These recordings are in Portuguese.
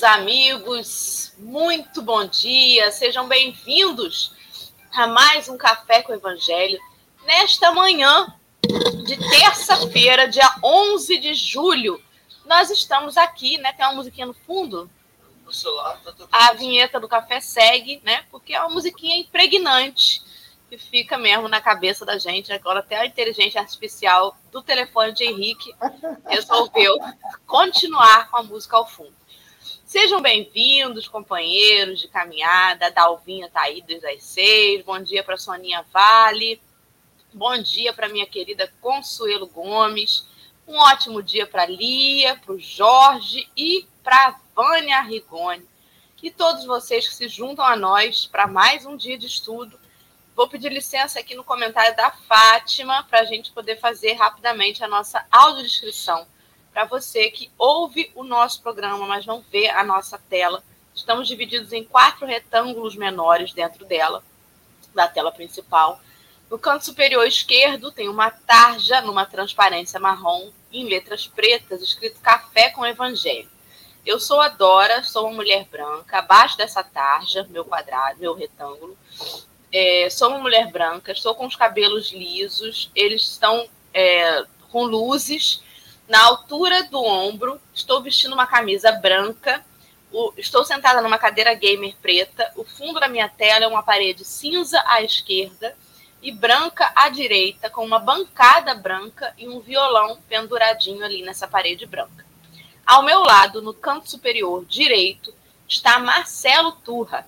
queridos amigos. Muito bom dia. Sejam bem-vindos a mais um Café com o Evangelho nesta manhã de terça-feira, dia 11 de julho. Nós estamos aqui, né? Tem uma musiquinha no fundo? No celular, tá A vinheta do café segue, né? Porque é uma musiquinha impregnante que fica mesmo na cabeça da gente. Agora até a inteligência artificial do telefone de Henrique resolveu continuar com a música ao fundo. Sejam bem-vindos, companheiros de caminhada. Dalvinha está aí desde as seis. Bom dia para Soninha Vale. Bom dia para minha querida Consuelo Gomes. Um ótimo dia para Lia, para o Jorge e para Vânia Rigoni. E todos vocês que se juntam a nós para mais um dia de estudo Vou pedir licença aqui no comentário da Fátima para a gente poder fazer rapidamente a nossa audiodescrição. Para você que ouve o nosso programa, mas não vê a nossa tela, estamos divididos em quatro retângulos menores dentro dela, da tela principal. No canto superior esquerdo tem uma tarja numa transparência marrom, em letras pretas, escrito Café com Evangelho. Eu sou a Dora, sou uma mulher branca. Abaixo dessa tarja, meu quadrado, meu retângulo, é, sou uma mulher branca, estou com os cabelos lisos, eles estão é, com luzes na altura do ombro, estou vestindo uma camisa branca, o, estou sentada numa cadeira gamer preta, o fundo da minha tela é uma parede cinza à esquerda e branca à direita, com uma bancada branca e um violão penduradinho ali nessa parede branca. Ao meu lado, no canto superior direito, está Marcelo Turra,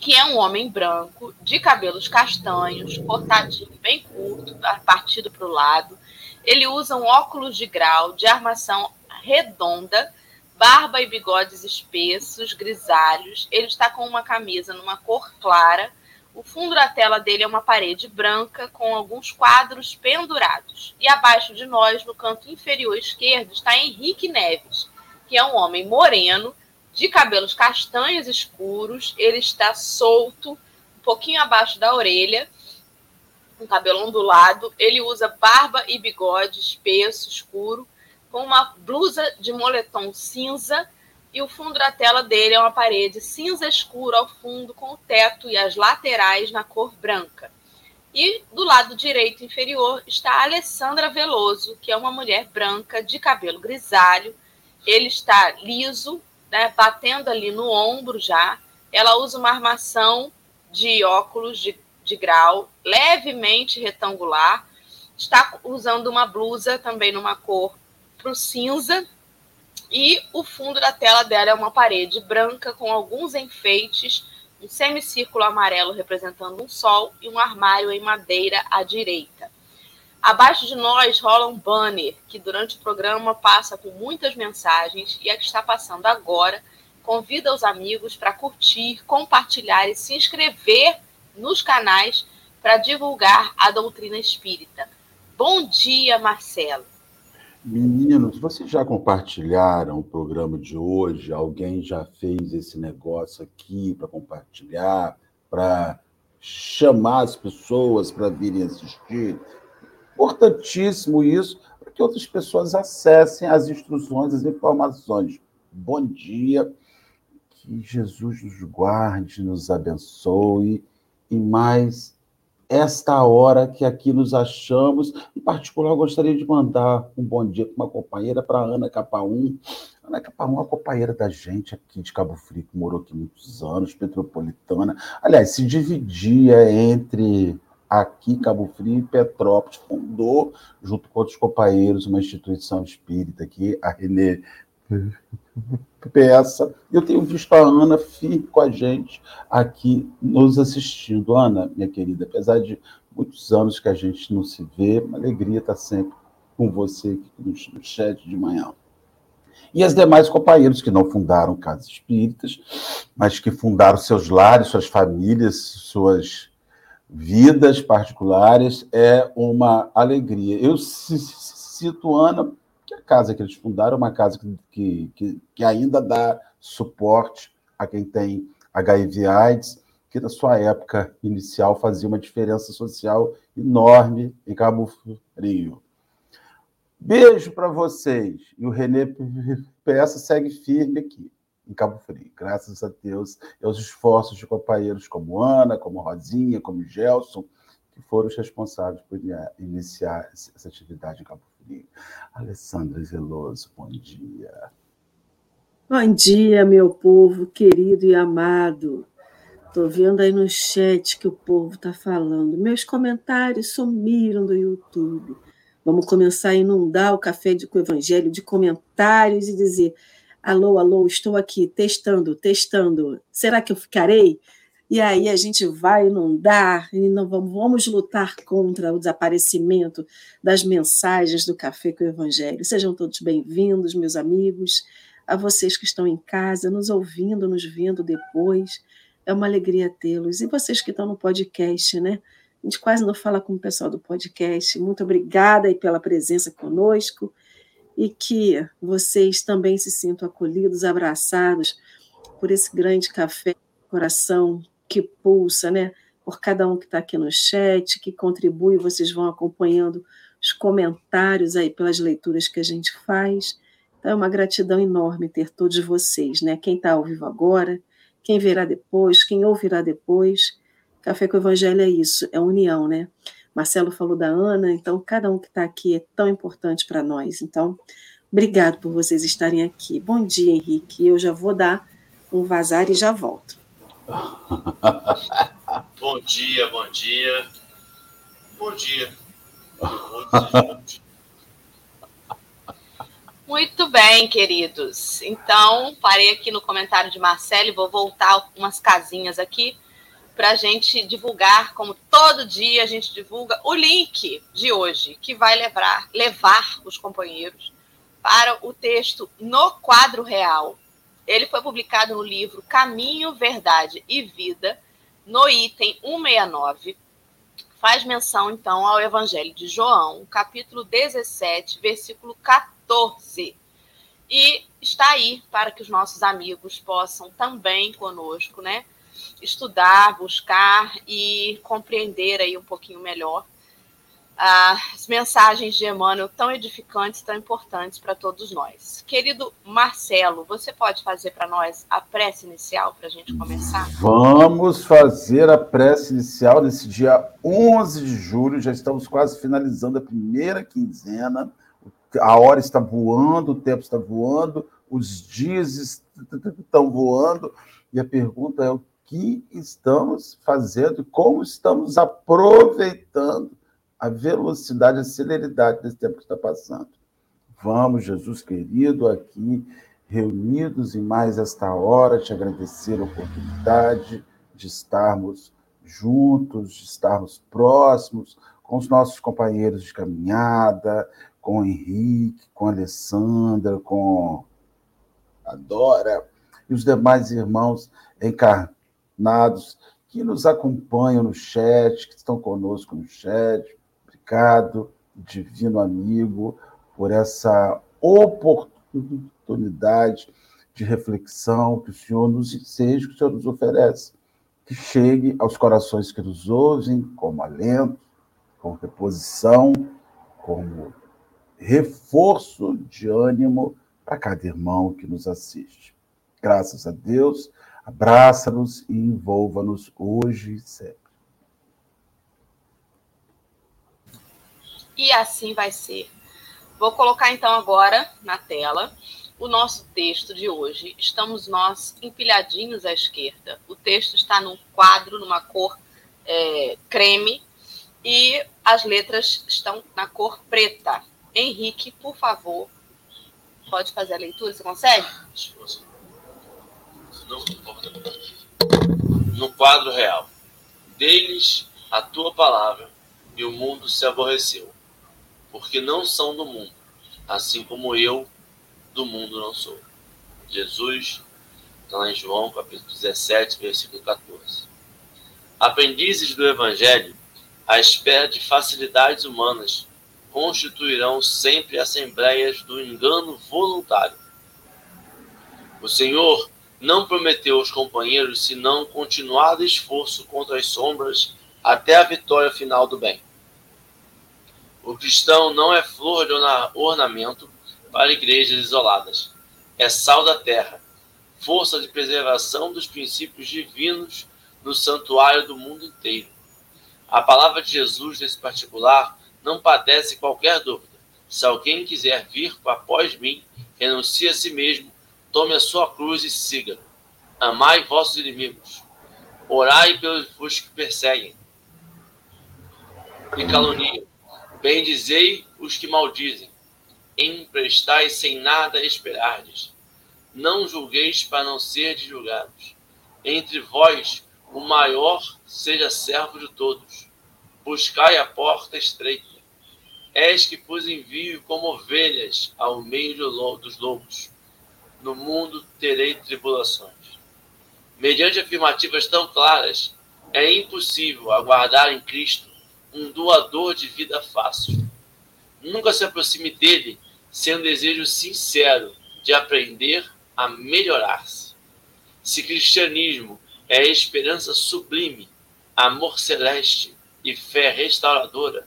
que é um homem branco, de cabelos castanhos, cortadinho, bem curto, partido para o lado. Ele usa um óculos de grau de armação redonda, barba e bigodes espessos, grisalhos. Ele está com uma camisa numa cor clara. O fundo da tela dele é uma parede branca com alguns quadros pendurados. E abaixo de nós, no canto inferior esquerdo, está Henrique Neves, que é um homem moreno, de cabelos castanhos escuros, ele está solto, um pouquinho abaixo da orelha, com cabelo ondulado. Ele usa barba e bigode espesso, escuro, com uma blusa de moletom cinza e o fundo da tela dele é uma parede cinza escuro ao fundo, com o teto e as laterais na cor branca. E do lado direito inferior está Alessandra Veloso, que é uma mulher branca de cabelo grisalho. Ele está liso, né, batendo ali no ombro já. Ela usa uma armação de óculos de, de grau levemente retangular. Está usando uma blusa também numa cor pro cinza. E o fundo da tela dela é uma parede branca com alguns enfeites, um semicírculo amarelo representando um sol e um armário em madeira à direita. Abaixo de nós rola um banner que durante o programa passa com muitas mensagens e a que está passando agora convida os amigos para curtir, compartilhar e se inscrever nos canais para divulgar a doutrina espírita. Bom dia, Marcelo. Meninos, vocês já compartilharam o programa de hoje? Alguém já fez esse negócio aqui para compartilhar, para chamar as pessoas para virem assistir? Importantíssimo isso, para que outras pessoas acessem as instruções, as informações. Bom dia, que Jesus nos guarde, nos abençoe, e mais esta hora que aqui nos achamos. Em particular, eu gostaria de mandar um bom dia para uma companheira, para Ana Capaum. Ana Capaum é uma companheira da gente aqui de Cabo Frio, que morou aqui muitos anos, metropolitana. Aliás, se dividia entre aqui, Cabo Frio e Petrópolis, fundou, junto com outros companheiros, uma instituição espírita aqui, a Renê Peça. Eu tenho visto a Ana firme com a gente aqui nos assistindo. Ana, minha querida, apesar de muitos anos que a gente não se vê, uma alegria estar sempre com você aqui no chat de manhã. E as demais companheiros que não fundaram casas espíritas, mas que fundaram seus lares, suas famílias, suas vidas particulares, é uma alegria. Eu cito Ana, casa que eles fundaram uma casa que, que, que ainda dá suporte a quem tem HIV AIDS, que na sua época inicial fazia uma diferença social enorme em Cabo Frio. Beijo para vocês. E o Renê Peça segue firme aqui, em Cabo Frio. Graças a Deus e aos esforços de companheiros como Ana, como Rosinha, como Gelson, que foram os responsáveis por iniciar essa atividade em Cabo Frio. Alessandra Veloso, bom dia. Bom dia, meu povo querido e amado. Estou vendo aí no chat que o povo está falando. Meus comentários sumiram do YouTube. Vamos começar a inundar o café de, com o evangelho de comentários e dizer: alô, alô, estou aqui, testando, testando. Será que eu ficarei? E aí a gente vai inundar e não vamos, vamos lutar contra o desaparecimento das mensagens do café com o evangelho. Sejam todos bem-vindos, meus amigos a vocês que estão em casa, nos ouvindo, nos vendo depois. É uma alegria tê-los. E vocês que estão no podcast, né? A gente quase não fala com o pessoal do podcast. Muito obrigada aí pela presença conosco e que vocês também se sintam acolhidos, abraçados por esse grande café, coração que pulsa, né? Por cada um que está aqui no chat, que contribui, vocês vão acompanhando os comentários aí pelas leituras que a gente faz. Então, é uma gratidão enorme ter todos vocês, né? Quem está ao vivo agora, quem verá depois, quem ouvirá depois. Café com o Evangelho é isso, é união, né? Marcelo falou da Ana, então cada um que está aqui é tão importante para nós. Então, obrigado por vocês estarem aqui. Bom dia, Henrique. Eu já vou dar um vazar e já volto. Bom dia, bom dia. Bom dia. Muito bem, queridos. Então, parei aqui no comentário de Marcelo e vou voltar umas casinhas aqui para a gente divulgar, como todo dia a gente divulga, o link de hoje, que vai levar, levar os companheiros para o texto no quadro real. Ele foi publicado no livro Caminho, Verdade e Vida, no item 169. Faz menção, então, ao Evangelho de João, capítulo 17, versículo 14 14. E está aí para que os nossos amigos possam também conosco, né? Estudar, buscar e compreender aí um pouquinho melhor as mensagens de Emmanuel tão edificantes, tão importantes para todos nós. Querido Marcelo, você pode fazer para nós a prece inicial para a gente começar? Vamos fazer a prece inicial nesse dia 11 de julho, já estamos quase finalizando a primeira quinzena a hora está voando, o tempo está voando, os dias estão voando, e a pergunta é o que estamos fazendo, como estamos aproveitando a velocidade, a celeridade desse tempo que está passando. Vamos, Jesus querido, aqui reunidos em mais esta hora, te agradecer a oportunidade de estarmos juntos, de estarmos próximos com os nossos companheiros de caminhada, com o Henrique, com a Alessandra, com a Dora e os demais irmãos encarnados que nos acompanham no chat, que estão conosco no chat. Obrigado, divino amigo, por essa oportunidade de reflexão que o Senhor nos seja, que o Senhor nos oferece, que chegue aos corações que nos ouvem como alento, como reposição, como reforço de ânimo para cada irmão que nos assiste. Graças a Deus, abraça-nos e envolva-nos hoje e sempre. E assim vai ser. Vou colocar então agora na tela o nosso texto de hoje. Estamos nós empilhadinhos à esquerda. O texto está num quadro, numa cor é, creme, e as letras estão na cor preta. Henrique, por favor, pode fazer a leitura? Você consegue? No quadro real. Deles a tua palavra, e o mundo se aborreceu, porque não são do mundo, assim como eu do mundo não sou. Jesus, está lá em João, capítulo 17, versículo 14. Aprendizes do Evangelho à espera de facilidades humanas constituirão sempre assembleias do engano voluntário. O Senhor não prometeu aos companheiros senão continuado esforço contra as sombras até a vitória final do bem. O cristão não é flor de ornamento para igrejas isoladas. É sal da terra, força de preservação dos princípios divinos no santuário do mundo inteiro. A palavra de Jesus, nesse particular, não padece qualquer dúvida. Se alguém quiser vir após mim, renuncie a si mesmo, tome a sua cruz e siga. Amai vossos inimigos. Orai pelos que perseguem e caluniam. Bendizei os que maldizem. Emprestai sem nada esperardes. Não julgueis para não ser julgados. Entre vós, o maior seja servo de todos. Buscai a porta estreita. És que vos envio como ovelhas ao meio dos lobos. No mundo terei tribulações. Mediante afirmativas tão claras, é impossível aguardar em Cristo um doador de vida fácil. Nunca se aproxime dele sem um desejo sincero de aprender a melhorar-se. Se cristianismo é esperança sublime, amor celeste e fé restauradora,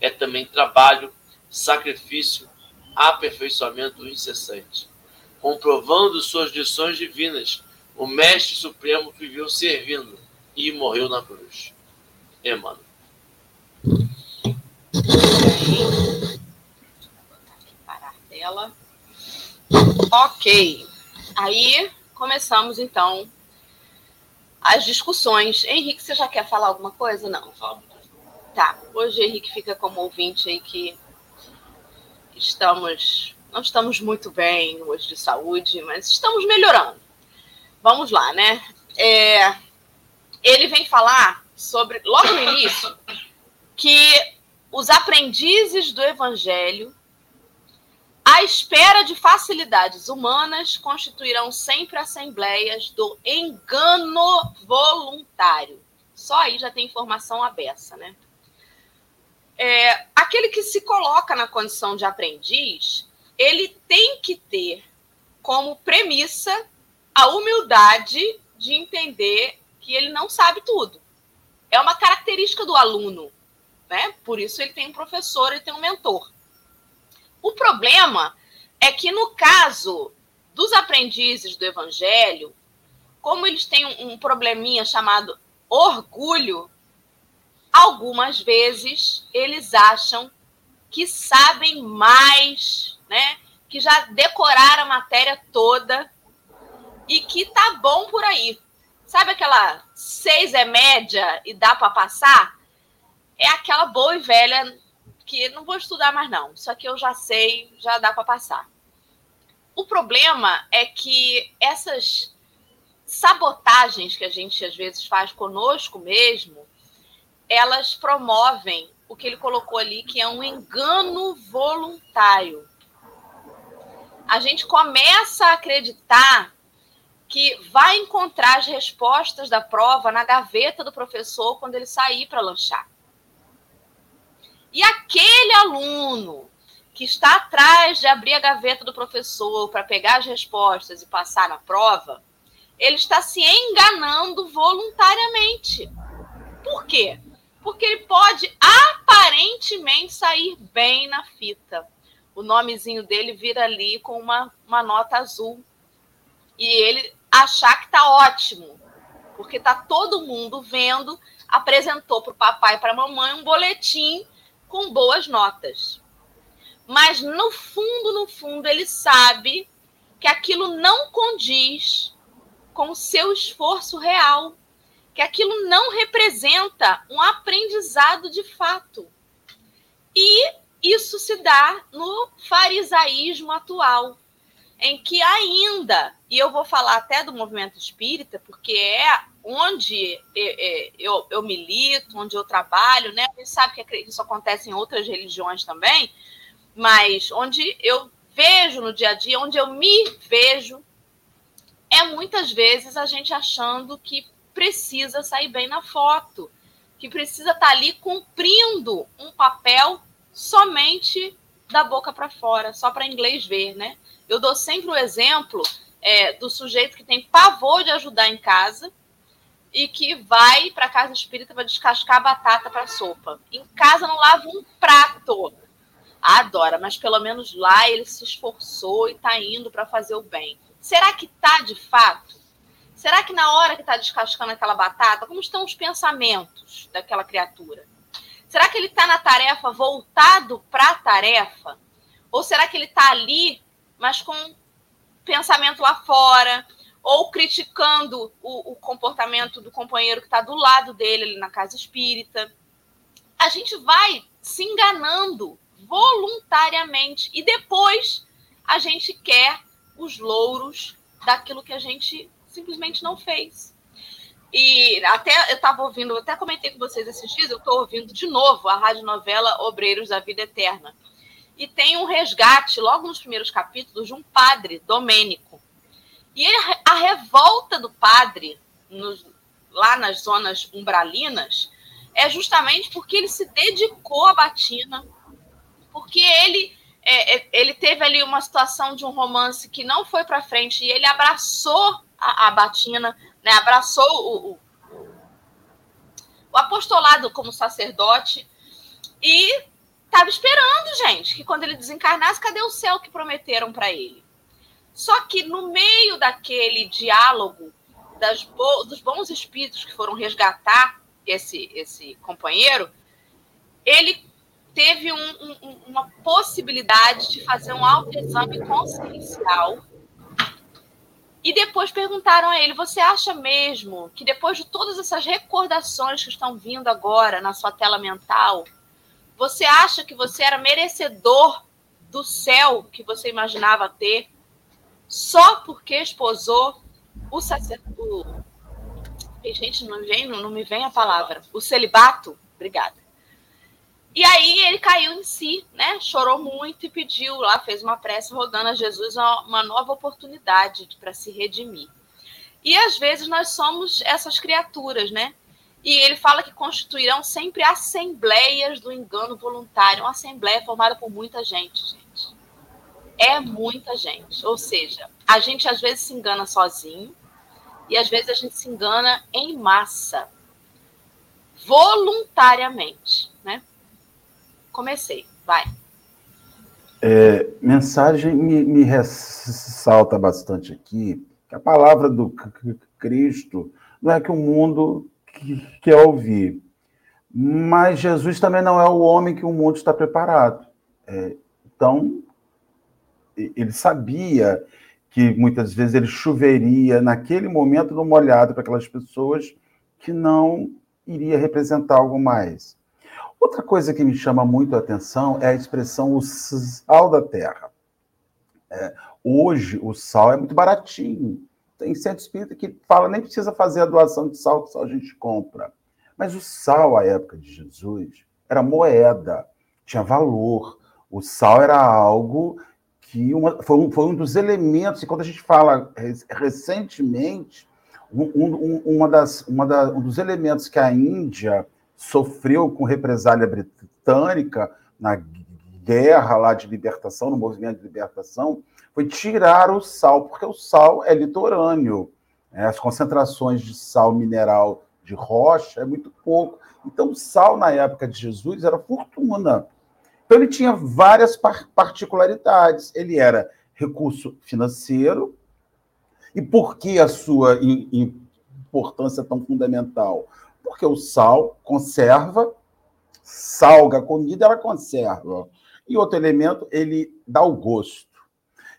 é também trabalho, sacrifício, aperfeiçoamento incessante. Comprovando suas lições divinas, o Mestre Supremo viveu servindo e morreu na cruz. Emmanuel. Parar a tela. Ok. Aí começamos então as discussões. Henrique, você já quer falar alguma coisa? Não. Tá. Hoje Henrique fica como ouvinte aí que estamos não estamos muito bem hoje de saúde, mas estamos melhorando. Vamos lá, né? É, ele vem falar sobre, logo no início, que os aprendizes do evangelho, à espera de facilidades humanas, constituirão sempre assembleias do engano voluntário. Só aí já tem informação aberta, né? É, aquele que se coloca na condição de aprendiz, ele tem que ter como premissa a humildade de entender que ele não sabe tudo. É uma característica do aluno, né? Por isso ele tem um professor, ele tem um mentor. O problema é que no caso dos aprendizes do evangelho, como eles têm um, probleminha chamado orgulho, algumas vezes eles acham que sabem mais, né? Que já decoraram a matéria toda e que tá bom por aí. Sabe aquela seis é média e dá para passar? É aquela boa e velha que não vou estudar mais não. Isso aqui eu já sei, já dá para passar. O problema é que essas sabotagens que a gente às vezes faz conosco mesmo, elas promovem o que ele colocou ali, que é um engano voluntário. A gente começa a acreditar que vai encontrar as respostas da prova na gaveta do professor quando ele sair para lanchar. E aquele aluno que está atrás de abrir a gaveta do professor para pegar as respostas e passar na prova, ele está se enganando voluntariamente. Por quê? Porque ele pode aparentemente sair bem na fita. O nomezinho dele vira ali com uma, uma nota azul e ele achar que tá ótimo, porque tá todo mundo vendo, apresentou para o papai e para a mamãe um boletim com boas notas. Mas no fundo, no fundo, ele sabe que aquilo não condiz com o seu esforço real, que aquilo não representa um aprendizado de fato. E isso se dá no farisaísmo atual, em que ainda, e eu vou falar até do movimento espírita, porque é onde eu, eu milito, onde eu trabalho, né? A gente sabe que isso acontece em outras religiões também, mas onde eu vejo no dia a dia, onde eu me vejo, é muitas vezes a gente achando que precisa sair bem na foto, que precisa estar ali cumprindo um papel somente da boca para fora, só para inglês ver, né? Eu dou sempre o exemplo é, do sujeito que tem pavor de ajudar em casa, e que vai para casa espírita para descascar batata para sopa. Em casa não lava um prato. Adora, mas pelo menos lá ele se esforçou e está indo para fazer o bem. Será que tá de fato? Será que na hora que está descascando aquela batata, como estão os pensamentos daquela criatura? Será que ele está na tarefa voltado para a tarefa? Ou será que ele está ali, mas com pensamento lá fora? Ou criticando o, o comportamento do companheiro que está do lado dele ali na casa espírita? A gente vai se enganando voluntariamente e depois a gente quer os louros daquilo que a gente simplesmente não fez. E até eu estava ouvindo, eu até comentei com vocês esses dias, eu estou ouvindo de novo a rádio novela Obreiros da Vida Eterna. E tem um resgate, logo nos primeiros capítulos, de um padre, Domênico. E a revolta do padre, lá nas zonas umbralinas, é justamente porque ele se dedicou à batina, porque ele é, é, ele teve ali uma situação de um romance que não foi para frente e ele abraçou a, a Batina, né, abraçou o, o, o apostolado como sacerdote e estava esperando, gente, que quando ele desencarnasse, cadê o céu que prometeram para ele? Só que no meio daquele diálogo bo dos bons espíritos que foram resgatar esse, esse companheiro, ele teve um, um, uma possibilidade de fazer um autoexame consciencial. E depois perguntaram a ele: Você acha mesmo que depois de todas essas recordações que estão vindo agora na sua tela mental, você acha que você era merecedor do céu que você imaginava ter só porque esposou o sacerdote? Gente, não, vem, não me vem a palavra. O celibato? Obrigada. E aí ele caiu em si, né? Chorou muito e pediu lá, fez uma prece rogando a Jesus uma nova oportunidade para se redimir. E às vezes nós somos essas criaturas, né? E ele fala que constituirão sempre assembleias do engano voluntário, uma assembleia formada por muita gente, gente. É muita gente. Ou seja, a gente às vezes se engana sozinho e às vezes a gente se engana em massa, voluntariamente, né? comecei. Vai. É, mensagem me, me, ressalta bastante aqui que a palavra do Cristo não é que o mundo quer ouvir, mas Jesus também não é o homem que o mundo está preparado. É, então, ele sabia que muitas vezes ele choveria naquele momento no molhado para aquelas pessoas que não iria representar algo mais. Outra coisa que me chama muito a atenção é a expressão o sal da terra. É, hoje, o sal é muito baratinho. Tem centro espírita que fala nem precisa fazer a doação de sal, que só a gente compra. Mas o sal, à época de Jesus, era moeda, tinha valor. O sal era algo que uma, foi, um, foi um dos elementos, e quando a gente fala recentemente, um, um, uma das, uma da, um dos elementos que a Índia sofreu com represália britânica na guerra lá de libertação, no movimento de libertação, foi tirar o sal, porque o sal é litorâneo. Né? As concentrações de sal mineral de rocha é muito pouco. Então, o sal, na época de Jesus, era fortuna. Então, ele tinha várias particularidades. Ele era recurso financeiro. E por que a sua importância tão fundamental? Porque o sal conserva, salga a comida, ela conserva. E outro elemento, ele dá o gosto.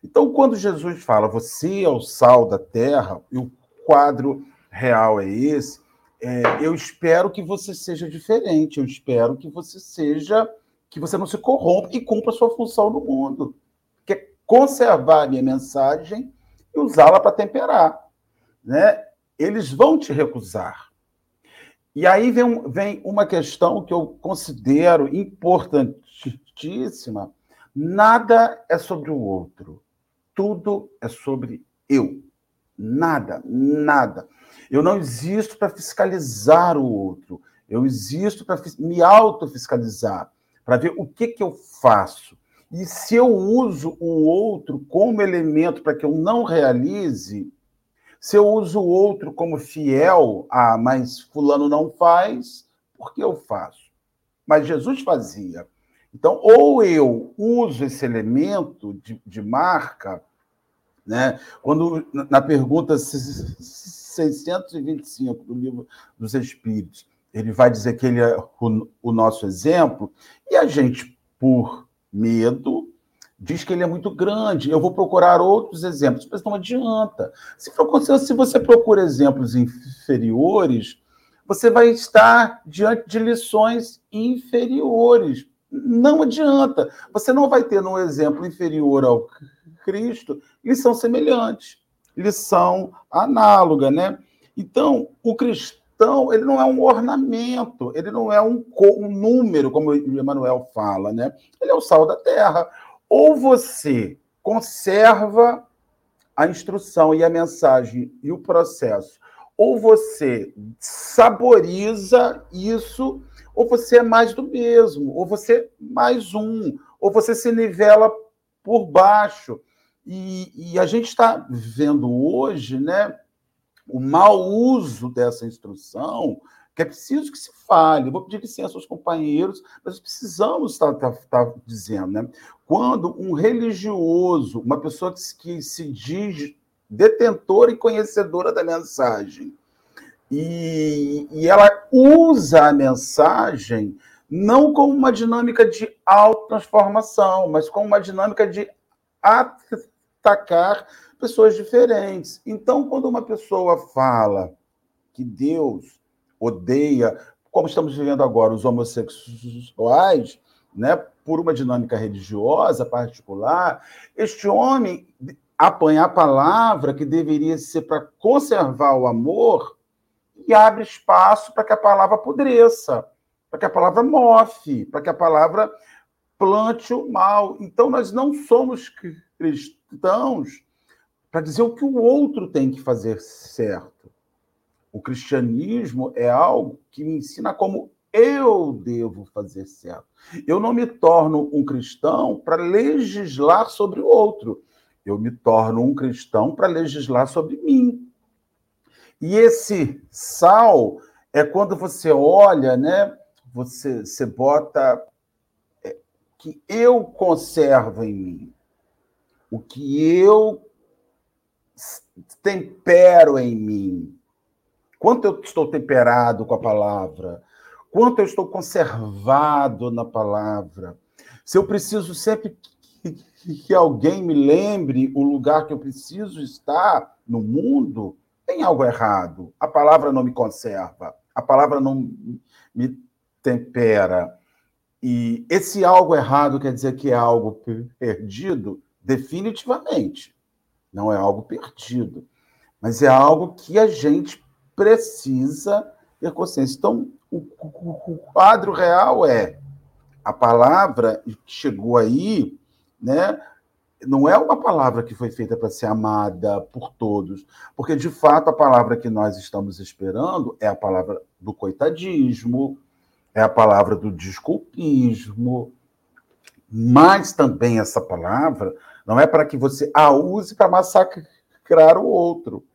Então, quando Jesus fala, você é o sal da terra, e o quadro real é esse, é, eu espero que você seja diferente, eu espero que você seja, que você não se corrompa e cumpra a sua função no mundo, que é conservar a minha mensagem e usá-la para temperar. Né? Eles vão te recusar. E aí vem, vem uma questão que eu considero importantíssima. Nada é sobre o outro. Tudo é sobre eu. Nada, nada. Eu não existo para fiscalizar o outro. Eu existo para me autofiscalizar, para ver o que, que eu faço. E se eu uso o outro como elemento para que eu não realize, Se eu uso o outro como fiel, ah, mas fulano não faz, por que eu faço? Mas Jesus fazia. Então, ou eu uso esse elemento de, de marca, né? quando na pergunta 625 do livro dos Espíritos, ele vai dizer que ele é o, o nosso exemplo, e a gente, por medo, diz que ele é muito grande. Eu vou procurar outros exemplos, mas não adianta. Se, se você procura exemplos inferiores, você vai estar diante de lições inferiores. Não adianta. Você não vai ter num exemplo inferior ao Cristo lição semelhante, lição análoga, né? Então, o cristão, ele não é um ornamento, ele não é um, um número, como o Emmanuel fala, né? Ele é o sal da terra. Ou você conserva a instrução e a mensagem e o processo, ou você saboriza isso, ou você é mais do mesmo, ou você é mais um, ou você se nivela por baixo. E, e a gente está vendo hoje, né, o mau uso dessa instrução, que é preciso que se fale. Eu vou pedir licença aos companheiros, mas precisamos estar, dizendo, né? Quando um religioso, uma pessoa que, que se diz detentora e conhecedora da mensagem, e, e ela usa a mensagem não como uma dinâmica de autotransformação, mas como uma dinâmica de atacar pessoas diferentes. Então, quando uma pessoa fala que Deus odeia, como estamos vivendo agora, os homossexuais, né, por uma dinâmica religiosa particular, este homem apanha a palavra que deveria ser para conservar o amor e abre espaço para que a palavra apodreça, para que a palavra mofe, para que a palavra plante o mal. Então, nós não somos cristãos para dizer o que o outro tem que fazer certo. O cristianismo é algo que me ensina como eu devo fazer certo. Eu não me torno um cristão para legislar sobre o outro. Eu me torno um cristão para legislar sobre mim. E esse sal é quando você olha, né? Você, você bota é, que eu conservo em mim, o que eu tempero em mim, quanto eu estou temperado com a palavra, quanto eu estou conservado na palavra. Se eu preciso sempre que, que alguém me lembre o lugar que eu preciso estar no mundo, tem algo errado. A palavra não me conserva, a palavra não me tempera. E esse algo errado quer dizer que é algo perdido? Definitivamente. Não é algo perdido. Mas é algo que a gente precisa ter consciência. Então, o, o quadro real é a palavra que chegou aí, né? não é uma palavra que foi feita para ser amada por todos, porque de fato a palavra que nós estamos esperando é a palavra do coitadismo, é a palavra do desculpismo, mas também essa palavra não é para que você a use para massacrar o outro,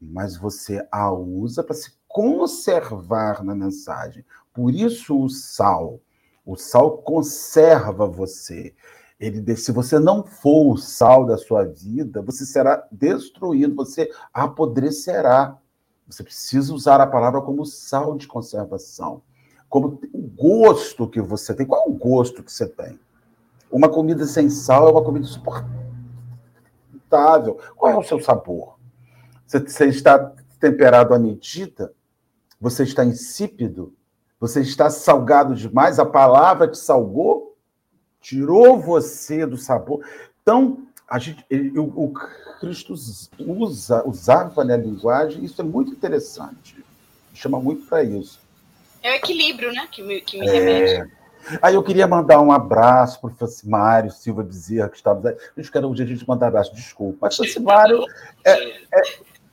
mas você a usa para se conservar na mensagem. Por isso o sal, o sal conserva você. Ele, se você não for o sal da sua vida, você será destruído, você apodrecerá. Você precisa usar a palavra como sal de conservação. Como o gosto que você tem. Qual é o gosto que você tem? Uma comida sem sal é uma comida insuportável. Qual é o seu sabor? Você, você está temperado à medida? Você está insípido? Você está salgado demais? A palavra te salgou? tirou você do sabor. Então, a gente, ele, o, o, Cristo usa, usava né, a linguagem, isso é muito interessante. chama muito para isso. É o equilíbrio, né? Que me, que me é... Aí eu queria mandar um abraço para o Francimário Silva Bezerra, que estava. A gente quer um dia a gente mandar abraço, desculpa. Mas Francimário é, é,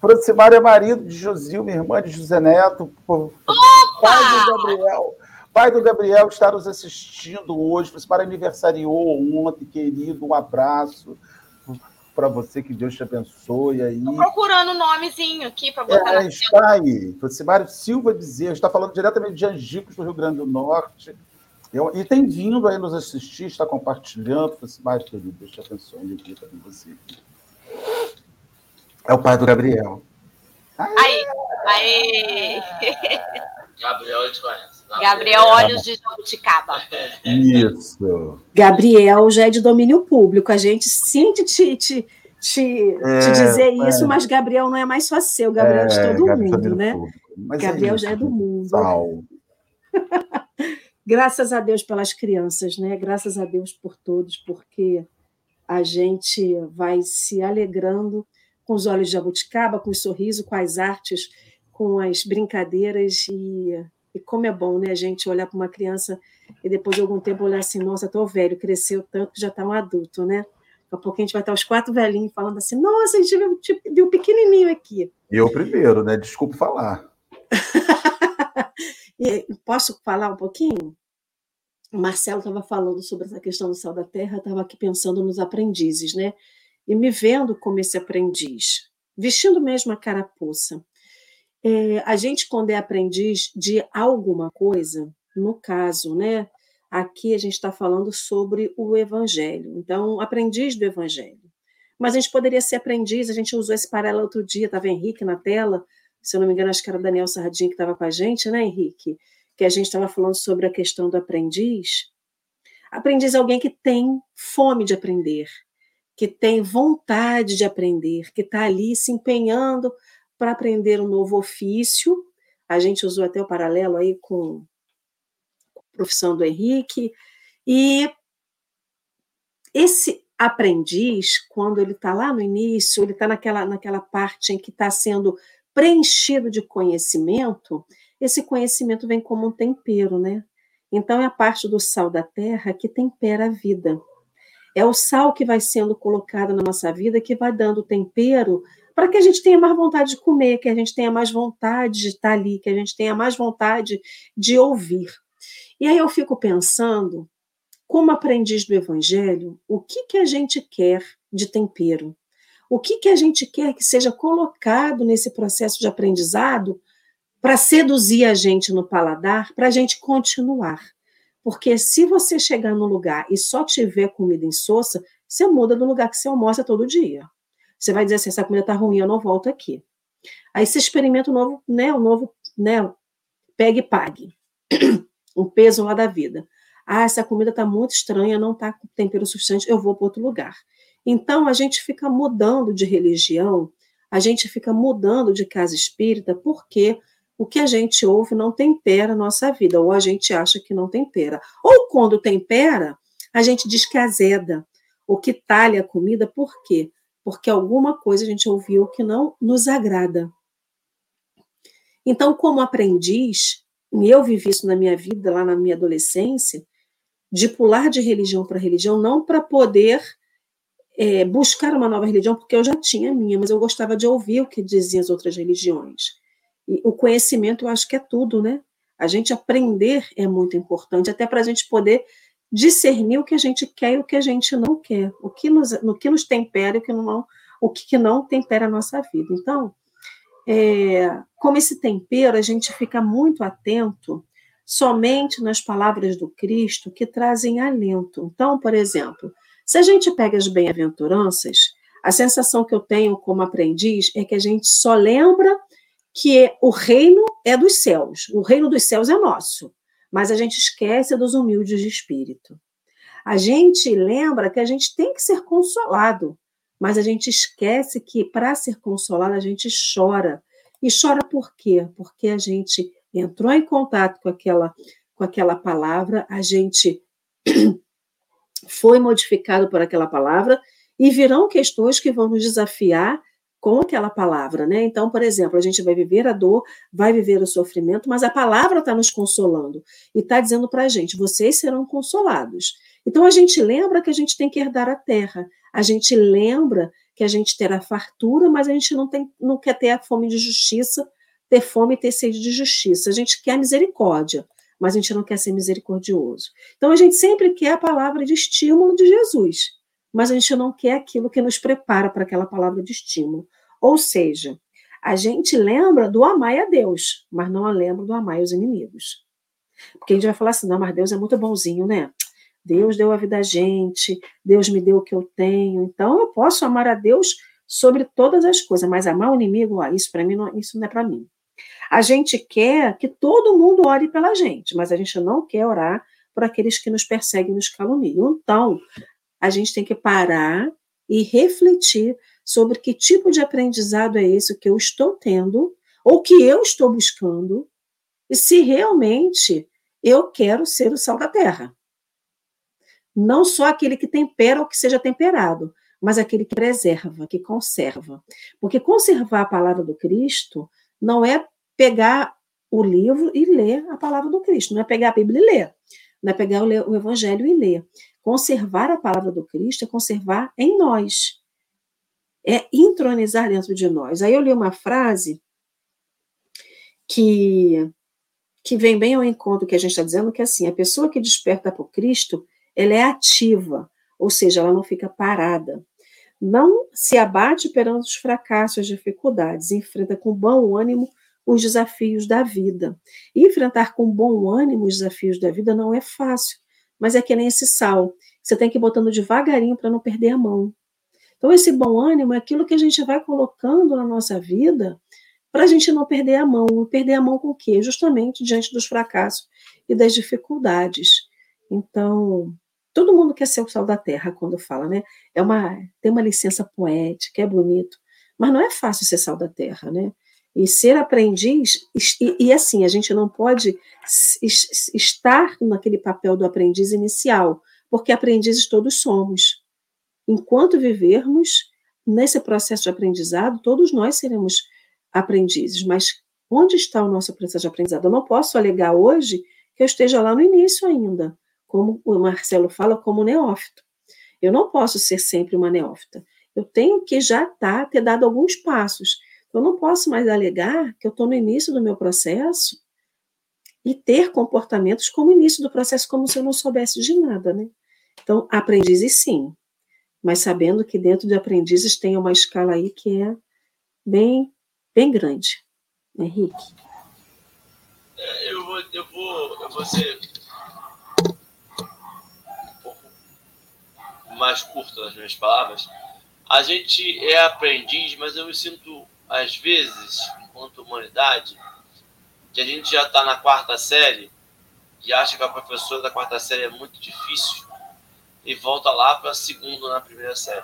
Francimário é marido de Josil, minha irmã de José Neto, pai do Gabriel. Pai do Gabriel está nos assistindo hoje, para aniversariou ontem, querido, um abraço. para você, que Deus te abençoe aí. Estou procurando o um nomezinho aqui para botar é, na Está aí. Você, Mário Silva Bezerra, está falando diretamente de Angicos, do Rio Grande do Norte. Eu, e tem vindo aí nos assistir, está compartilhando. Mário, querido, Deus te abençoe. Aqui, com você. É o pai do Gabriel. Aí, aí. Gabriel te conhece. Gabriel Olhos de Jabuticaba. Isso. Gabriel já é de domínio público. A gente sente te, te, te, é, te dizer é. isso, mas Gabriel não é mais só seu, Gabriel é de todo Gabriel mundo, né? É Gabriel é já é do mundo. Sal. Graças a Deus pelas crianças, né? Graças a Deus por todos, porque a gente vai se alegrando com os olhos de jabuticaba, com o sorriso, com as artes, com as brincadeiras e, e como é bom, né, a gente olhar para uma criança e depois de algum tempo olhar assim, nossa, tô velho, cresceu tanto que já está um adulto, né? Daqui a pouco a gente vai estar os quatro velhinhos falando assim, nossa, a gente viu, viu pequenininho aqui. E eu primeiro, né? Desculpa falar. posso falar um pouquinho? O Marcelo estava falando sobre essa questão do céu da terra, estava aqui pensando nos aprendizes, né? e me vendo como esse aprendiz, vestindo mesmo a carapuça. É, a gente, quando é aprendiz de alguma coisa, no caso, né? Aqui a gente está falando sobre o evangelho. Então, aprendiz do evangelho. Mas a gente poderia ser aprendiz, a gente usou esse paralelo outro dia, estava Henrique na tela, se eu não me engano, acho que era o Daniel Sardinha que estava com a gente, né, Henrique? Que a gente estava falando sobre a questão do aprendiz. Aprendiz é alguém que tem fome de aprender, que tem vontade de aprender, que está ali se empenhando para aprender um novo ofício. A gente usou até o paralelo aí com a profissão do Henrique. E esse aprendiz, quando ele está lá no início, ele está naquela, naquela parte em que está sendo preenchido de conhecimento, esse conhecimento vem como um tempero, né? Então é a parte do sal da terra que tempera a vida. É o sal que vai sendo colocado na nossa vida que vai dando tempero para que a gente tenha mais vontade de comer, que a gente tenha mais vontade de estar ali, que a gente tenha mais vontade de ouvir. E aí eu fico pensando, como aprendiz do Evangelho, o que, que a gente quer de tempero? O que, que a gente quer que seja colocado nesse processo de aprendizado para seduzir a gente no paladar, para a gente continuar? Porque se você chegar no lugar e só tiver comida insossa, você muda do lugar que você almoça todo dia. Você vai dizer assim, essa comida está ruim, eu não volto aqui. Aí você experimenta o novo, né, o novo, né, pegue e pague. um peso lá da vida. Ah, essa comida está muito estranha, não está com tempero suficiente, eu vou para outro lugar. Então, a gente fica mudando de religião, a gente fica mudando de casa espírita, porque o que a gente ouve não tempera a nossa vida, ou a gente acha que não tempera. Ou quando tempera, a gente diz que azeda, ou que talha a comida, por quê? Porque alguma coisa a gente ouviu que não nos agrada. Então, como aprendiz, e eu vivi isso na minha vida, lá na minha adolescência, de pular de religião para religião, não para poder é, buscar uma nova religião, porque eu já tinha a minha, mas eu gostava de ouvir o que diziam as outras religiões. E o conhecimento, eu acho que é tudo, né? A gente aprender é muito importante, até para a gente poder discernir o que a gente quer e o que a gente não quer, o que nos, no que nos tempera e o que não, o que não tempera a nossa vida. Então, é, como esse tempero, a gente fica muito atento somente nas palavras do Cristo que trazem alento. Então, por exemplo, se a gente pega as bem-aventuranças, a sensação que eu tenho como aprendiz é que a gente só lembra que o reino é dos céus, o reino dos céus é nosso, mas a gente esquece dos humildes de espírito. A gente lembra que a gente tem que ser consolado, mas a gente esquece que para ser consolado a gente chora. E chora por quê? Porque a gente entrou em contato com aquela com aquela palavra, a gente foi modificado por aquela palavra e virão questões que vão nos desafiar com aquela palavra, né? Então, por exemplo, a gente vai viver a dor, vai viver o sofrimento, mas a palavra está nos consolando e está dizendo para a gente: vocês serão consolados. Então, a gente lembra que a gente tem que herdar a terra, a gente lembra que a gente terá fartura, mas a gente não, tem, não quer ter a fome de justiça, ter fome e ter sede de justiça. A gente quer misericórdia, mas a gente não quer ser misericordioso. Então, a gente sempre quer a palavra de estímulo de Jesus mas a gente não quer aquilo que nos prepara para aquela palavra de estímulo. Ou seja, a gente lembra do amar a Deus, mas não lembra do amar os inimigos. Porque a gente vai falar assim, não, mas Deus é muito bonzinho, né? Deus deu a vida a gente, Deus me deu o que eu tenho, então eu posso amar a Deus sobre todas as coisas, mas amar o inimigo, ah, isso para mim não, isso não é para mim. A gente quer que todo mundo ore pela gente, mas a gente não quer orar por aqueles que nos perseguem e nos caluniam. Então, a gente tem que parar e refletir sobre que tipo de aprendizado é esse que eu estou tendo, ou que eu estou buscando, e se realmente eu quero ser o sal da terra. Não só aquele que tempera ou que seja temperado, mas aquele que preserva, que conserva. Porque conservar a palavra do Cristo não é pegar o livro e ler a palavra do Cristo, não é pegar a Bíblia e ler, não é pegar o Evangelho e ler. Conservar a palavra do Cristo é conservar em nós, é intronizar dentro de nós. Aí eu li uma frase que, que vem bem ao encontro que a gente está dizendo, que é assim, a pessoa que desperta por Cristo, ela é ativa, ou seja, ela não fica parada. Não se abate perante os fracassos, as dificuldades, enfrenta com bom ânimo os desafios da vida. E enfrentar com bom ânimo os desafios da vida não é fácil, mas é que nem esse sal. Você tem que ir botando devagarinho para não perder a mão. Então, esse bom ânimo é aquilo que a gente vai colocando na nossa vida para a gente não perder a mão. Perder a mão com o quê? Justamente diante dos fracassos e das dificuldades. Então, todo mundo quer ser o sal da terra quando fala, né? É uma, tem uma licença poética, é bonito, mas não é fácil ser sal da terra, né? E ser aprendiz, e, e, assim, a gente não pode estar naquele papel do aprendiz inicial, porque aprendizes todos somos. Enquanto vivermos nesse processo de aprendizado, todos nós seremos aprendizes, mas onde está o nosso processo de aprendizado? Eu não posso alegar hoje que eu esteja lá no início ainda, como o Marcelo fala, como neófito. Eu não posso ser sempre uma neófita. Eu tenho que já tá, ter dado alguns passos. Eu não posso mais alegar que eu estou no início do meu processo e ter comportamentos como início do processo, como se eu não soubesse de nada, né? Então, aprendizes sim, mas sabendo que dentro de aprendizes tem uma escala aí que é bem, bem grande. Henrique. É, eu, vou, eu, vou, eu vou ser um pouco mais curto nas minhas palavras. A gente é aprendiz, mas eu me sinto às vezes, enquanto humanidade, que a gente já está na quarta série e acha que a professora da quarta série é muito difícil e volta lá para a segunda na primeira série.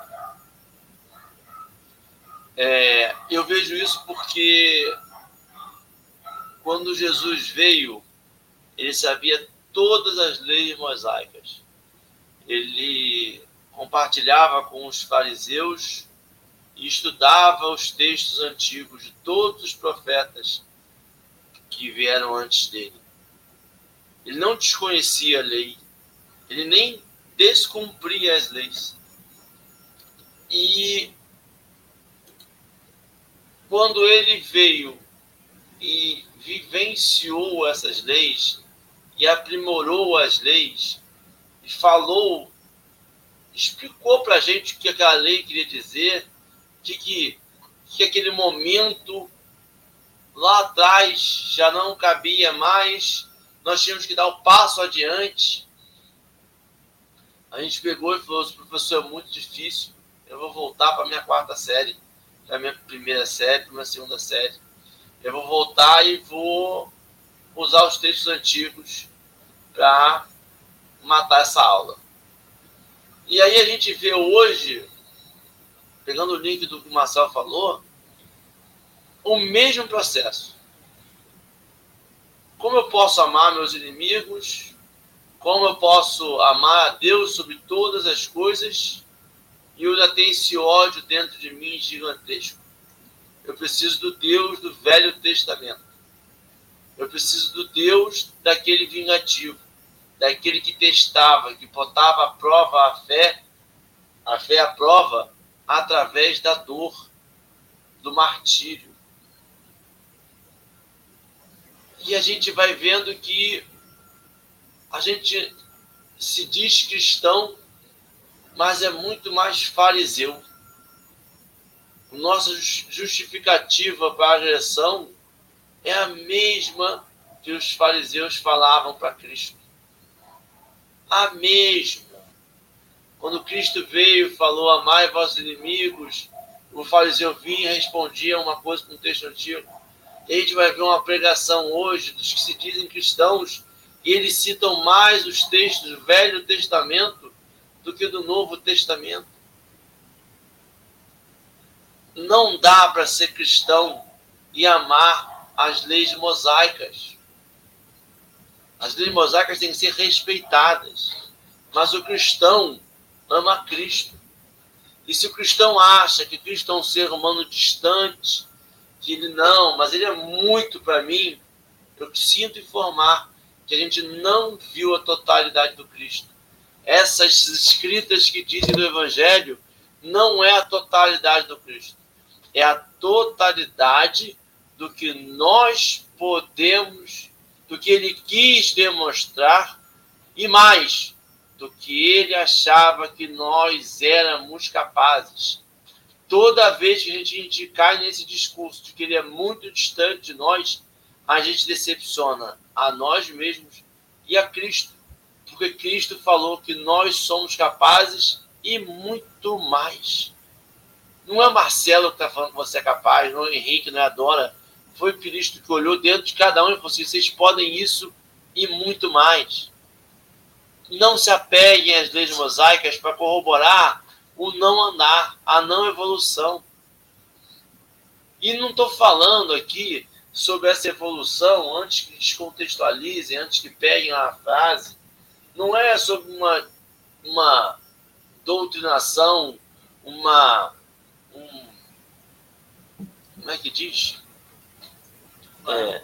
É, eu vejo isso porque quando Jesus veio, ele sabia todas as leis mosaicas. Ele compartilhava com os fariseus e estudava os textos antigos de todos os profetas que vieram antes dele. Ele não desconhecia a lei, ele nem descumpria as leis. E quando ele veio e vivenciou essas leis e aprimorou as leis e falou, explicou para a gente o que aquela lei queria dizer, de que, que aquele momento lá atrás já não cabia mais, nós tínhamos que dar o um passo adiante. A gente pegou e falou: professor, é muito difícil, eu vou voltar para minha quarta série, para a minha primeira série, para minha segunda série. Eu vou voltar e vou usar os textos antigos para matar essa aula. E aí a gente vê hoje pegando o link do que o Marcel falou, o mesmo processo. Como eu posso amar meus inimigos? Como eu posso amar a Deus sobre todas as coisas? E eu ainda tenho esse ódio dentro de mim gigantesco. Eu preciso do Deus do Velho Testamento. Eu preciso do Deus daquele vingativo, daquele que testava, que botava à prova a fé, a fé à prova através da dor, do martírio. E a gente vai vendo que a gente se diz cristão, mas é muito mais fariseu. Nossa justificativa para a agressão é a mesma que os fariseus falavam para Cristo. A mesma. Quando Cristo veio e falou: Amai vossos inimigos, o fariseu vinha e respondia uma coisa com um texto antigo. E a gente vai ver uma pregação hoje dos que se dizem cristãos e eles citam mais os textos do Velho Testamento do que do Novo Testamento. Não dá para ser cristão e amar as leis mosaicas. As leis mosaicas têm que ser respeitadas. Mas o cristão ama Cristo. E se o cristão acha que Cristo é um ser humano distante, que ele não, mas ele é muito para mim, eu sinto informar que a gente não viu a totalidade do Cristo. Essas escritas que dizem do Evangelho não é a totalidade do Cristo, é a totalidade do que nós podemos, do que ele quis demonstrar e mais, do que ele achava que nós éramos capazes. Toda vez que a gente cai nesse discurso de que ele é muito distante de nós, a gente decepciona a nós mesmos e a Cristo. Porque Cristo falou que nós somos capazes e muito mais. Não é Marcelo que está falando que você é capaz, não é Henrique, não é Dora. Foi Cristo que olhou dentro de cada um e falou assim: vocês podem isso e muito mais não se apeguem às leis mosaicas para corroborar o não andar, a não evolução. E não estou falando aqui sobre essa evolução antes que descontextualizem, antes que peguem a frase. Não é sobre uma, uma doutrinação, uma. Um, como é que diz? É,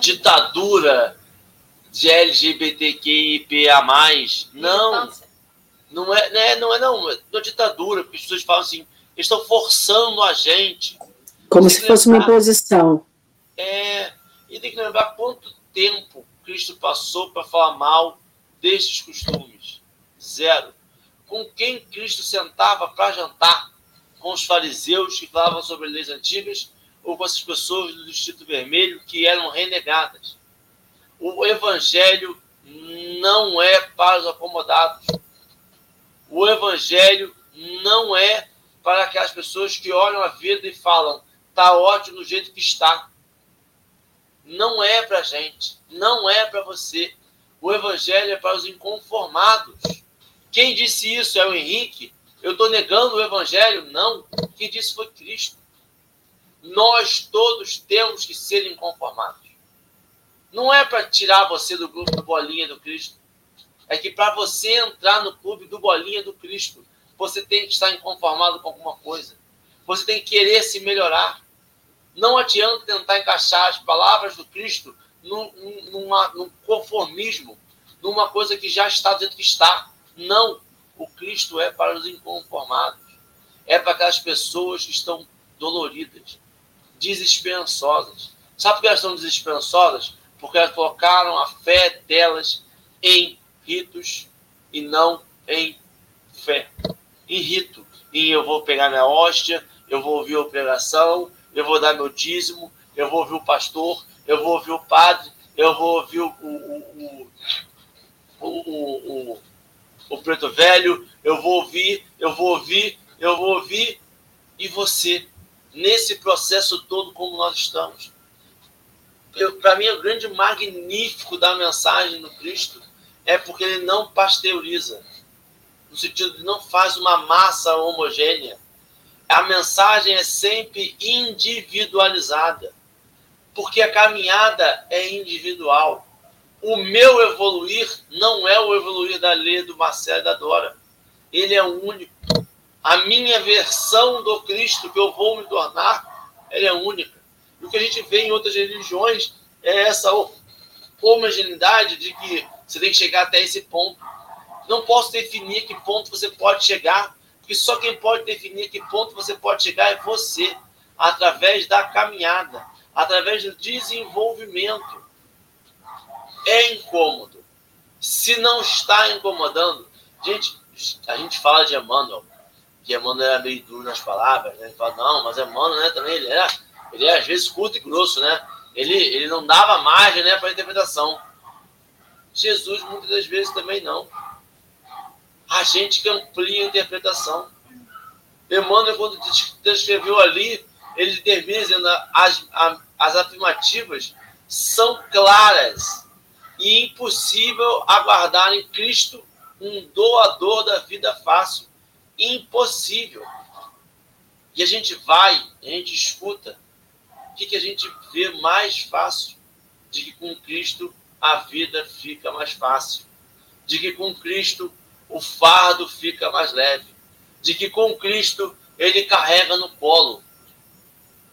ditadura de LGBTQIPA+. Não, não é, né, não é não, não é ditadura, porque as pessoas falam assim, eles estão forçando a gente. Como se fosse lembrar, uma imposição. É, e tem que lembrar quanto tempo Cristo passou para falar mal desses costumes. Zero. Com quem Cristo sentava para jantar? Com os fariseus que falavam sobre leis antigas ou com essas pessoas do Distrito Vermelho que eram renegadas? O evangelho não é para os acomodados. O evangelho não é para aquelas pessoas que olham a vida e falam: tá ótimo do jeito que está. Não é para gente, não é para você. O evangelho é para os inconformados. Quem disse isso é o Henrique? Eu estou negando o evangelho? Não. Quem disse foi Cristo. Nós todos temos que ser inconformados. Não é para tirar você do grupo do Bolinha do Cristo. É que para você entrar no clube do Bolinha do Cristo, você tem que estar inconformado com alguma coisa. Você tem que querer se melhorar. Não adianta tentar encaixar as palavras do Cristo num, numa, num conformismo, numa coisa que já está do jeito que está. Não. O Cristo é para os inconformados. É para aquelas pessoas que estão doloridas, desesperançosas. Sabe por que elas estão desesperançosas? Porque elas colocaram a fé delas em ritos e não em fé. Em rito. Em eu vou pegar minha hóstia, eu vou ouvir a pregação, eu vou dar meu dízimo, eu vou ouvir o pastor, eu vou ouvir o padre, eu vou ouvir o, o, o, o preto velho, eu vou ouvir, eu vou ouvir, eu vou ouvir, e você, nesse processo todo como nós estamos, para mim, o grande magnífico da mensagem do Cristo é porque ele não pasteuriza, no sentido de não faz uma massa homogênea. A mensagem é sempre individualizada, porque a caminhada é individual. O meu evoluir não é o evoluir da lei do Marcelo e da Dora. Ele é único. A minha versão do Cristo que eu vou me tornar, é única. O que a gente vê em outras religiões é essa homogeneidade de que você tem que chegar até esse ponto. Não posso definir que ponto você pode chegar, porque só quem pode definir que ponto você pode chegar é você, através da caminhada, através do desenvolvimento. É incômodo. Se não está incomodando, gente, a gente fala de Emmanuel, que Emmanuel era meio duro nas palavras, né? Ele fala, não, mas Emmanuel, né, também, ele era, ele é às vezes curto e grosso, né? Ele, ele não dava margem, né, para interpretação. Jesus, muitas das vezes, também não. A gente que amplia a interpretação. Emmanuel, quando descreveu ali, ele termina dizendo as, as afirmativas são claras e impossível aguardar em Cristo um doador da vida fácil. Impossível. E a gente vai, a gente escuta, que, que a gente vê mais fácil? De que com Cristo a vida fica mais fácil. De que com Cristo o fardo fica mais leve. De que com Cristo ele carrega no colo.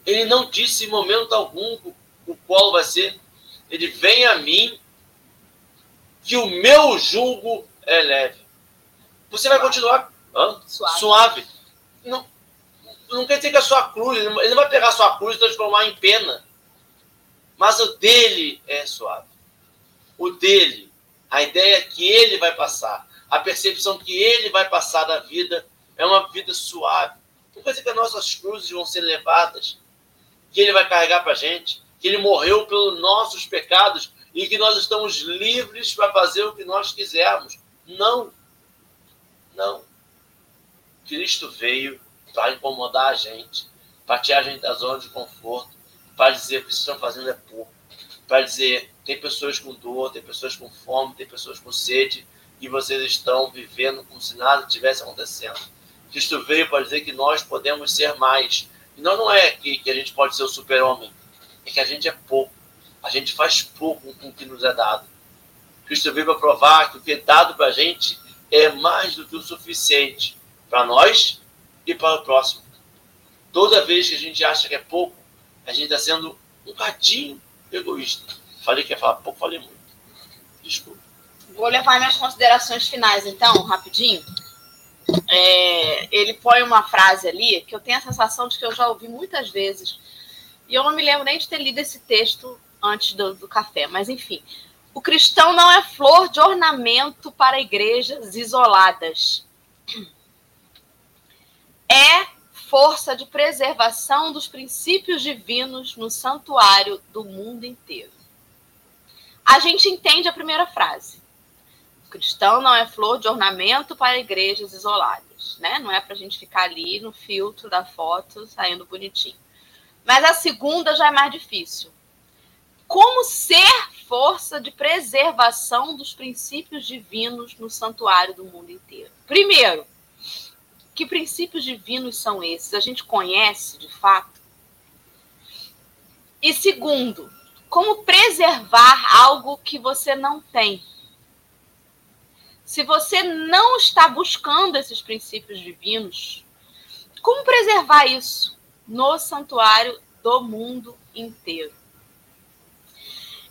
Ele não disse em momento algum o colo vai ser. Ele vem a mim que o meu julgo é leve. Você vai continuar suave. suave. Não, não quer dizer que a sua cruz, ele não vai pegar a sua cruz e transformar em pena. Mas o dele é suave. O dele, a ideia que ele vai passar, a percepção que ele vai passar da vida é uma vida suave. Não quer dizer que as nossas cruzes vão ser levadas, que ele vai carregar para a gente, que ele morreu pelos nossos pecados e que nós estamos livres para fazer o que nós quisermos. Não. Não. Cristo veio para incomodar a gente, para tirar a gente da zona de conforto, para dizer que o que estão fazendo é pouco, para dizer tem pessoas com dor, tem pessoas com fome, tem pessoas com sede, e vocês estão vivendo como se nada tivesse acontecendo. Cristo veio para dizer que nós podemos ser mais. E não, não é que, que a gente pode ser o super-homem, é que a gente é pouco. A gente faz pouco com o que nos é dado. Cristo veio para provar que o que é dado para a gente é mais do que o suficiente para nós e para o próximo. Toda vez que a gente acha que é pouco, a gente está sendo um cadinho egoísta. Falei que ia falar pouco, falei muito. Desculpa. Vou levar minhas considerações finais, então, rapidinho. É, ele põe uma frase ali que eu tenho a sensação de que eu já ouvi muitas vezes. E eu não me lembro nem de ter lido esse texto antes do, do café, mas enfim. O cristão não é flor de ornamento para igrejas isoladas. É força de preservação dos princípios divinos no santuário do mundo inteiro. A gente entende a primeira frase. O cristão não é flor de ornamento para igrejas isoladas, né? Não é para a gente ficar ali no filtro da foto saindo bonitinho. Mas a segunda já é mais difícil. Como ser força de preservação dos princípios divinos no santuário do mundo inteiro? Primeiro, que princípios divinos são esses? A gente conhece de fato? E segundo, como preservar algo que você não tem? Se você não está buscando esses princípios divinos, como preservar isso no santuário do mundo inteiro?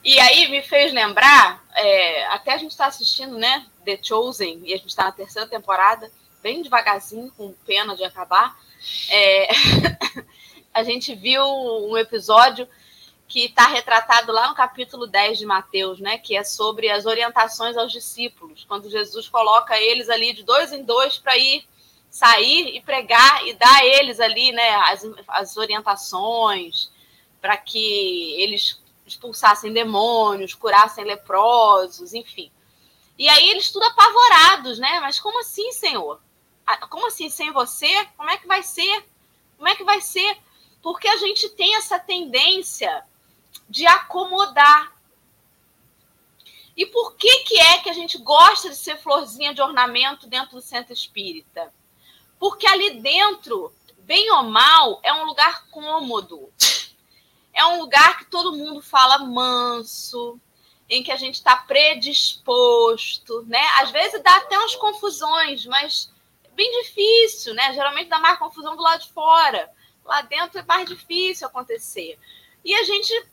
E aí me fez lembrar, é, até a gente está assistindo, né, The Chosen, e a gente está na terceira temporada, bem devagarzinho, com pena de acabar. É, a gente viu um episódio que está retratado lá no capítulo 10 de Mateus, né, que é sobre as orientações aos discípulos, quando Jesus coloca eles ali de dois em dois para ir sair e pregar e dar a eles ali né, as, as orientações para que eles expulsassem demônios, curassem leprosos, enfim. E aí eles tudo apavorados, né? Mas como assim, Senhor? Ah, como assim, sem você? Como é que vai ser? Como é que vai ser? Porque a gente tem essa tendência de acomodar. E por que, que é que a gente gosta de ser florzinha de ornamento dentro do centro espírita? Porque ali dentro, bem ou mal, é um lugar cômodo é um lugar que todo mundo fala manso, em que a gente está predisposto, né? Às vezes dá até umas confusões, mas bem difícil, né? Geralmente dá mais confusão do lado de fora. Lá dentro é mais difícil acontecer. E a gente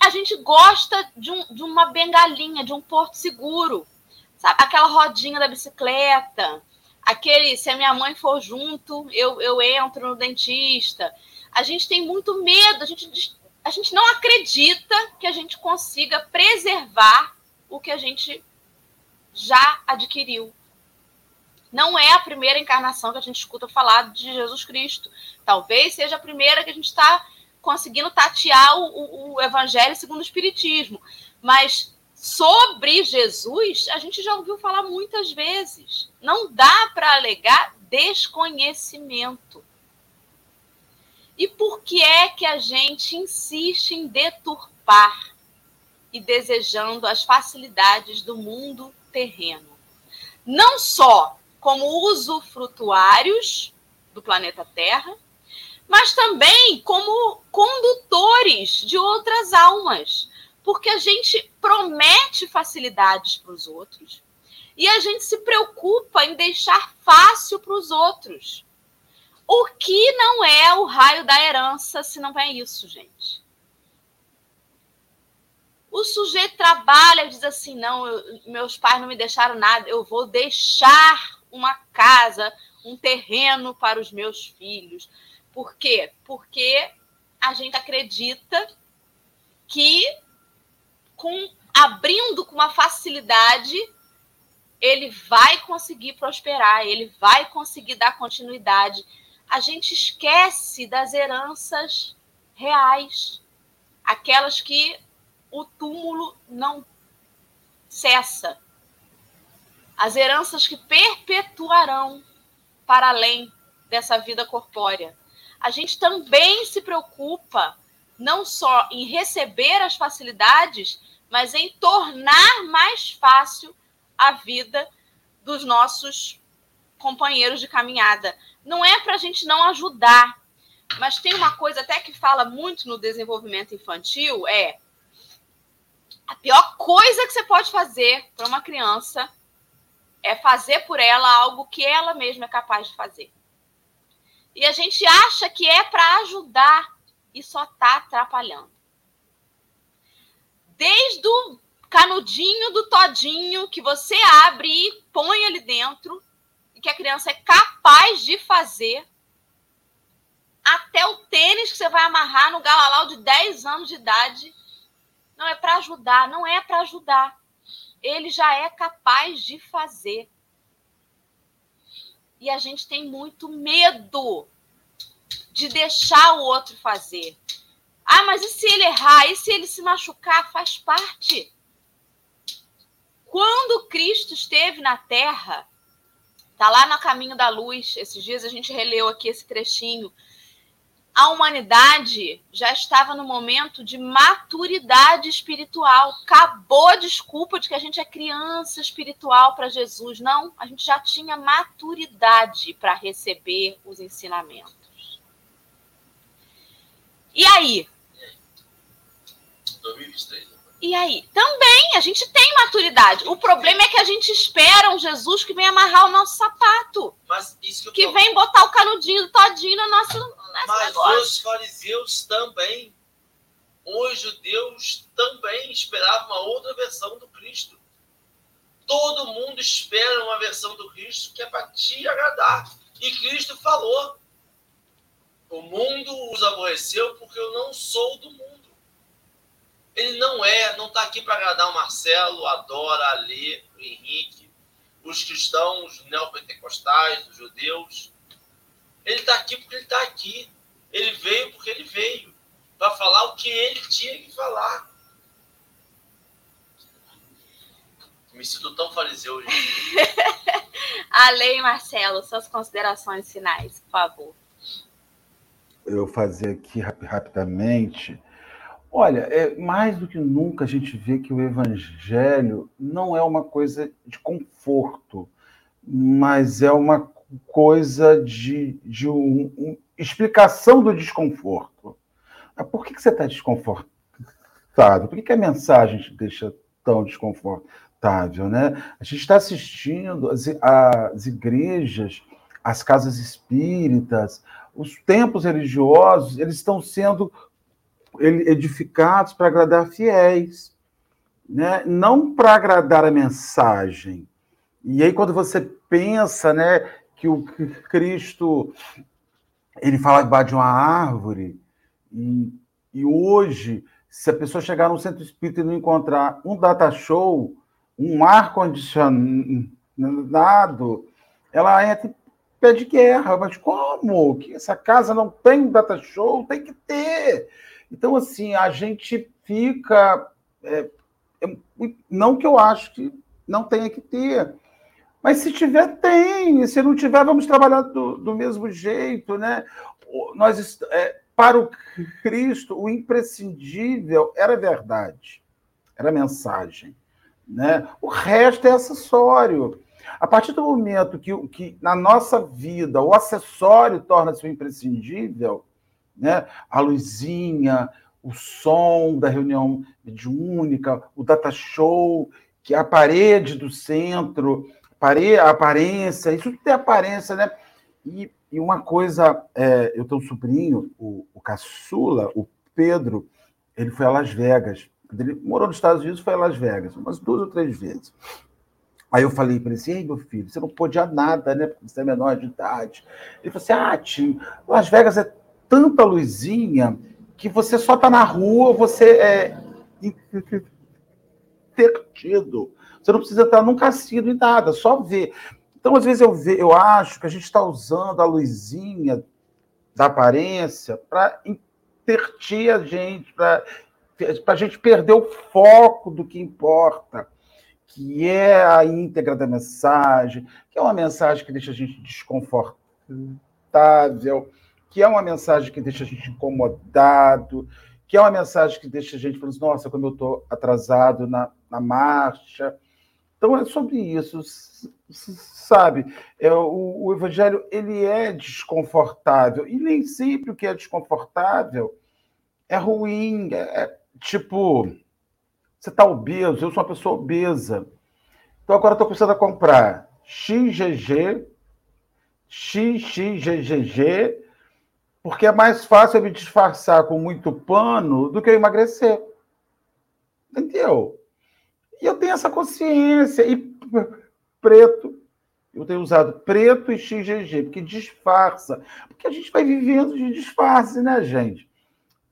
a gente gosta de, um, de uma bengalinha, de um porto seguro, sabe? Aquela rodinha da bicicleta, aquele se a minha mãe for junto, eu, eu entro no dentista a gente tem muito medo, a gente, a gente não acredita que a gente consiga preservar o que a gente já adquiriu. Não é a primeira encarnação que a gente escuta falar de Jesus Cristo. Talvez seja a primeira que a gente está conseguindo tatear o, o, o Evangelho segundo o Espiritismo. Mas sobre Jesus, a gente já ouviu falar muitas vezes. Não dá para alegar desconhecimento. E por que é que a gente insiste em deturpar e desejando as facilidades do mundo terreno? Não só como usufrutuários do planeta Terra, mas também como condutores de outras almas, porque a gente promete facilidades para os outros e a gente se preocupa em deixar fácil para os outros. O que não é o raio da herança se não é isso, gente? O sujeito trabalha e diz assim: não, eu, meus pais não me deixaram nada, eu vou deixar uma casa, um terreno para os meus filhos. Por quê? Porque a gente acredita que com abrindo com uma facilidade ele vai conseguir prosperar, ele vai conseguir dar continuidade a gente esquece das heranças reais, aquelas que o túmulo não cessa, as heranças que perpetuarão para além dessa vida corpórea. A gente também se preocupa não só em receber as facilidades, mas em tornar mais fácil a vida dos nossos companheiros de caminhada não é para a gente não ajudar, mas tem uma coisa até que fala muito no desenvolvimento infantil é a pior coisa que você pode fazer para uma criança é fazer por ela algo que ela mesma é capaz de fazer. E a gente acha que é para ajudar e só está atrapalhando. Desde o canudinho do todinho que você abre e põe ali dentro, que a criança é capaz de fazer, até o tênis que você vai amarrar no galalau de 10 anos de idade, não é para ajudar, não é para ajudar. Ele já é capaz de fazer. E a gente tem muito medo de deixar o outro fazer. Ah, mas e se ele errar? E se ele se machucar? Faz parte. Quando Cristo esteve na terra, Está lá no caminho da luz. Esses dias a gente releu aqui esse trechinho. A humanidade já estava no momento de maturidade espiritual. Acabou a desculpa de que a gente é criança espiritual para Jesus. Não, a gente já tinha maturidade para receber os ensinamentos. E aí? 2023. E aí? Também, a gente tem maturidade. O problema é que a gente espera um Jesus que vem amarrar o nosso sapato. Mas isso que, que vem botar o canudinho todinho no nosso, nosso Mas negócio. os fariseus também, os judeus também esperavam uma outra versão do Cristo. Todo mundo espera uma versão do Cristo que é para te agradar. E Cristo falou: o mundo os aborreceu porque eu não sou do mundo. Ele não é, não está aqui para agradar o Marcelo, a Dora, a Lê, o Henrique, os cristãos, os neopentecostais, os judeus. Ele está aqui porque ele está aqui. Ele veio porque ele veio para falar o que ele tinha que falar. Me sinto tão fariseu hoje. a lei, Marcelo, suas considerações finais, por favor. Eu fazer aqui rapidamente Olha, é, mais do que nunca a gente vê que o evangelho não é uma coisa de conforto, mas é uma coisa de, de um, um, explicação do desconforto. Por que, que você está desconfortado? Por que, que a mensagem te deixa tão desconfortável? Né? A gente está assistindo as, as igrejas, as casas espíritas, os templos religiosos, eles estão sendo edificados para agradar fiéis, né? não para agradar a mensagem. E aí, quando você pensa né, que o Cristo ele fala debaixo de uma árvore, e, e hoje, se a pessoa chegar no centro espírita e não encontrar um data show, um ar-condicionado, ela entra em pé de guerra. Mas como? Que essa casa não tem data show? Tem que ter. Então, assim, a gente fica. É, é, não que eu acho que não tenha que ter. Mas se tiver, tem. Se não tiver, vamos trabalhar do, do mesmo jeito, né? Nós, é, para o Cristo, o imprescindível era verdade, era mensagem. Né? O resto é acessório. A partir do momento que, que na nossa vida o acessório torna-se o imprescindível, né? a luzinha, o som da reunião mediúnica, o data show, que a parede do centro, a aparência, isso tudo tem aparência, né? E, e uma coisa, é, eu tenho um sobrinho, o, o caçula, o Pedro, ele foi a Las Vegas. Ele morou nos Estados Unidos, foi a Las Vegas, umas duas ou três vezes. Aí eu falei para ele assim, ei, meu filho, você não podia nada, né? Porque você é menor de idade. Ele falou assim, ah, tio, Las Vegas é tanta luzinha que você só tá na rua, você é intertido. Você não precisa estar num cassino e nada, só ver. Então, às vezes, eu, ve, eu acho que a gente está usando a luzinha da aparência para intertir a gente, para a gente perder o foco do que importa, que é a íntegra da mensagem, que é uma mensagem que deixa a gente desconfortável, que é uma mensagem que deixa a gente incomodado, que é uma mensagem que deixa a gente falando, nossa, como eu estou atrasado na, na marcha. Então é sobre isso, sabe? É, o, o, evangelho ele é desconfortável e nem sempre o que é desconfortável é ruim. É, é tipo, você está obeso, eu sou uma pessoa obesa. Então agora estou começando a comprar XGG, XXGGG, porque é mais fácil eu me disfarçar com muito pano do que eu emagrecer. Entendeu? E eu tenho essa consciência. E preto, eu tenho usado preto e XGG, porque disfarça. Porque a gente vai vivendo de disfarce, né, gente?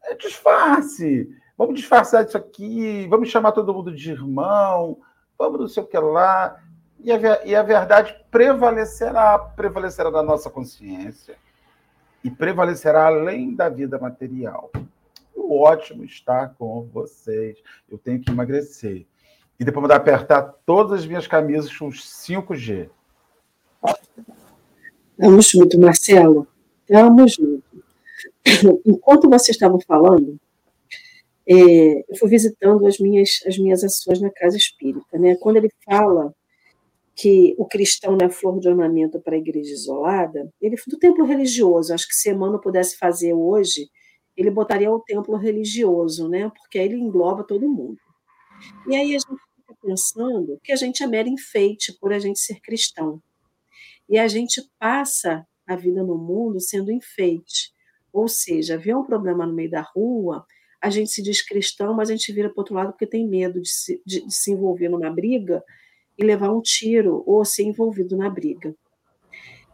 É disfarce. Vamos disfarçar isso aqui, vamos chamar todo mundo de irmão, vamos não sei o que lá. E a, e a verdade prevalecerá, prevalecerá na nossa consciência e prevalecerá além da vida material. O ótimo estar com vocês. Eu tenho que emagrecer e depois mandar apertar todas as minhas camisas com 5G. Amo junto, Marcelo. Amo junto. Enquanto vocês estavam falando, é, eu fui visitando as minhas, as minhas ações na casa espírita. Né? Quando ele fala que o cristão não é flor de ornamento para a igreja isolada, ele do templo religioso, acho que se Emmanuel pudesse fazer hoje, ele botaria o templo religioso, né? porque aí ele engloba todo mundo. E aí a gente fica pensando que a gente é mero enfeite por a gente ser cristão. E a gente passa a vida no mundo sendo enfeite. Ou seja, vê um problema no meio da rua, a gente se diz cristão, mas a gente vira para o outro lado porque tem medo de se, de, de se envolver numa briga e levar um tiro ou ser envolvido na briga.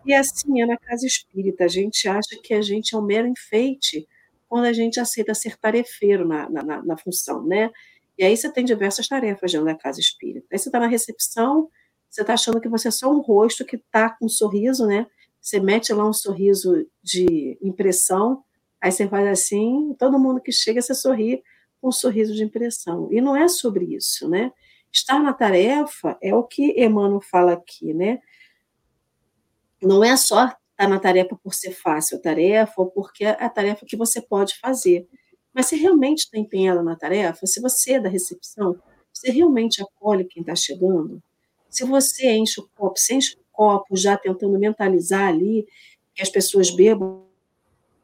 E assim é na casa espírita. A gente acha que a gente é um mero enfeite quando a gente aceita ser tarefeiro na, na, na função, né? E aí você tem diversas tarefas dentro da casa espírita. Aí você está na recepção, você está achando que você é só um rosto que está com um sorriso, né? Você mete lá um sorriso de impressão, aí você faz assim, todo mundo que chega, você sorri com um sorriso de impressão. E não é sobre isso, né? Estar na tarefa é o que Emmanuel fala aqui, né? Não é só estar na tarefa por ser fácil a tarefa, ou porque é a tarefa que você pode fazer. Mas se realmente está empenhado na tarefa, se você é da recepção, você realmente acolhe quem está chegando, se você enche o copo, você enche o copo já tentando mentalizar ali que as pessoas bebam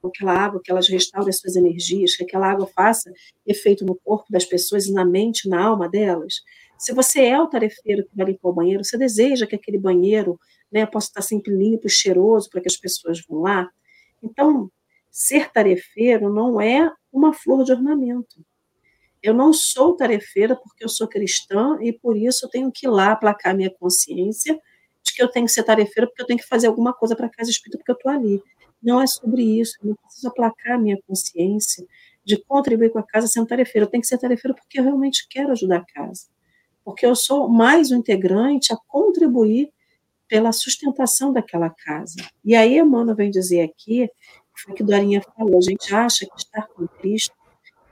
aquela água, que elas restaurem as suas energias, que aquela água faça efeito no corpo das pessoas e na mente, na alma delas. Se você é o tarefeiro que vai limpar o banheiro, você deseja que aquele banheiro né, possa estar sempre limpo, cheiroso, para que as pessoas vão lá. Então, ser tarefeiro não é uma flor de ornamento. Eu não sou tarefeira porque eu sou cristã e por isso eu tenho que ir lá aplacar minha consciência de que eu tenho que ser tarefeira porque eu tenho que fazer alguma coisa para a casa espírita porque eu estou ali. Não é sobre isso. Eu não preciso aplacar minha consciência de contribuir com a casa sendo tarefeira. Eu tenho que ser tarefeira porque eu realmente quero ajudar a casa. Porque eu sou mais um integrante a contribuir pela sustentação daquela casa. E aí Emmanuel vem dizer aqui, foi que Dorinha falou, a gente acha que estar com Cristo,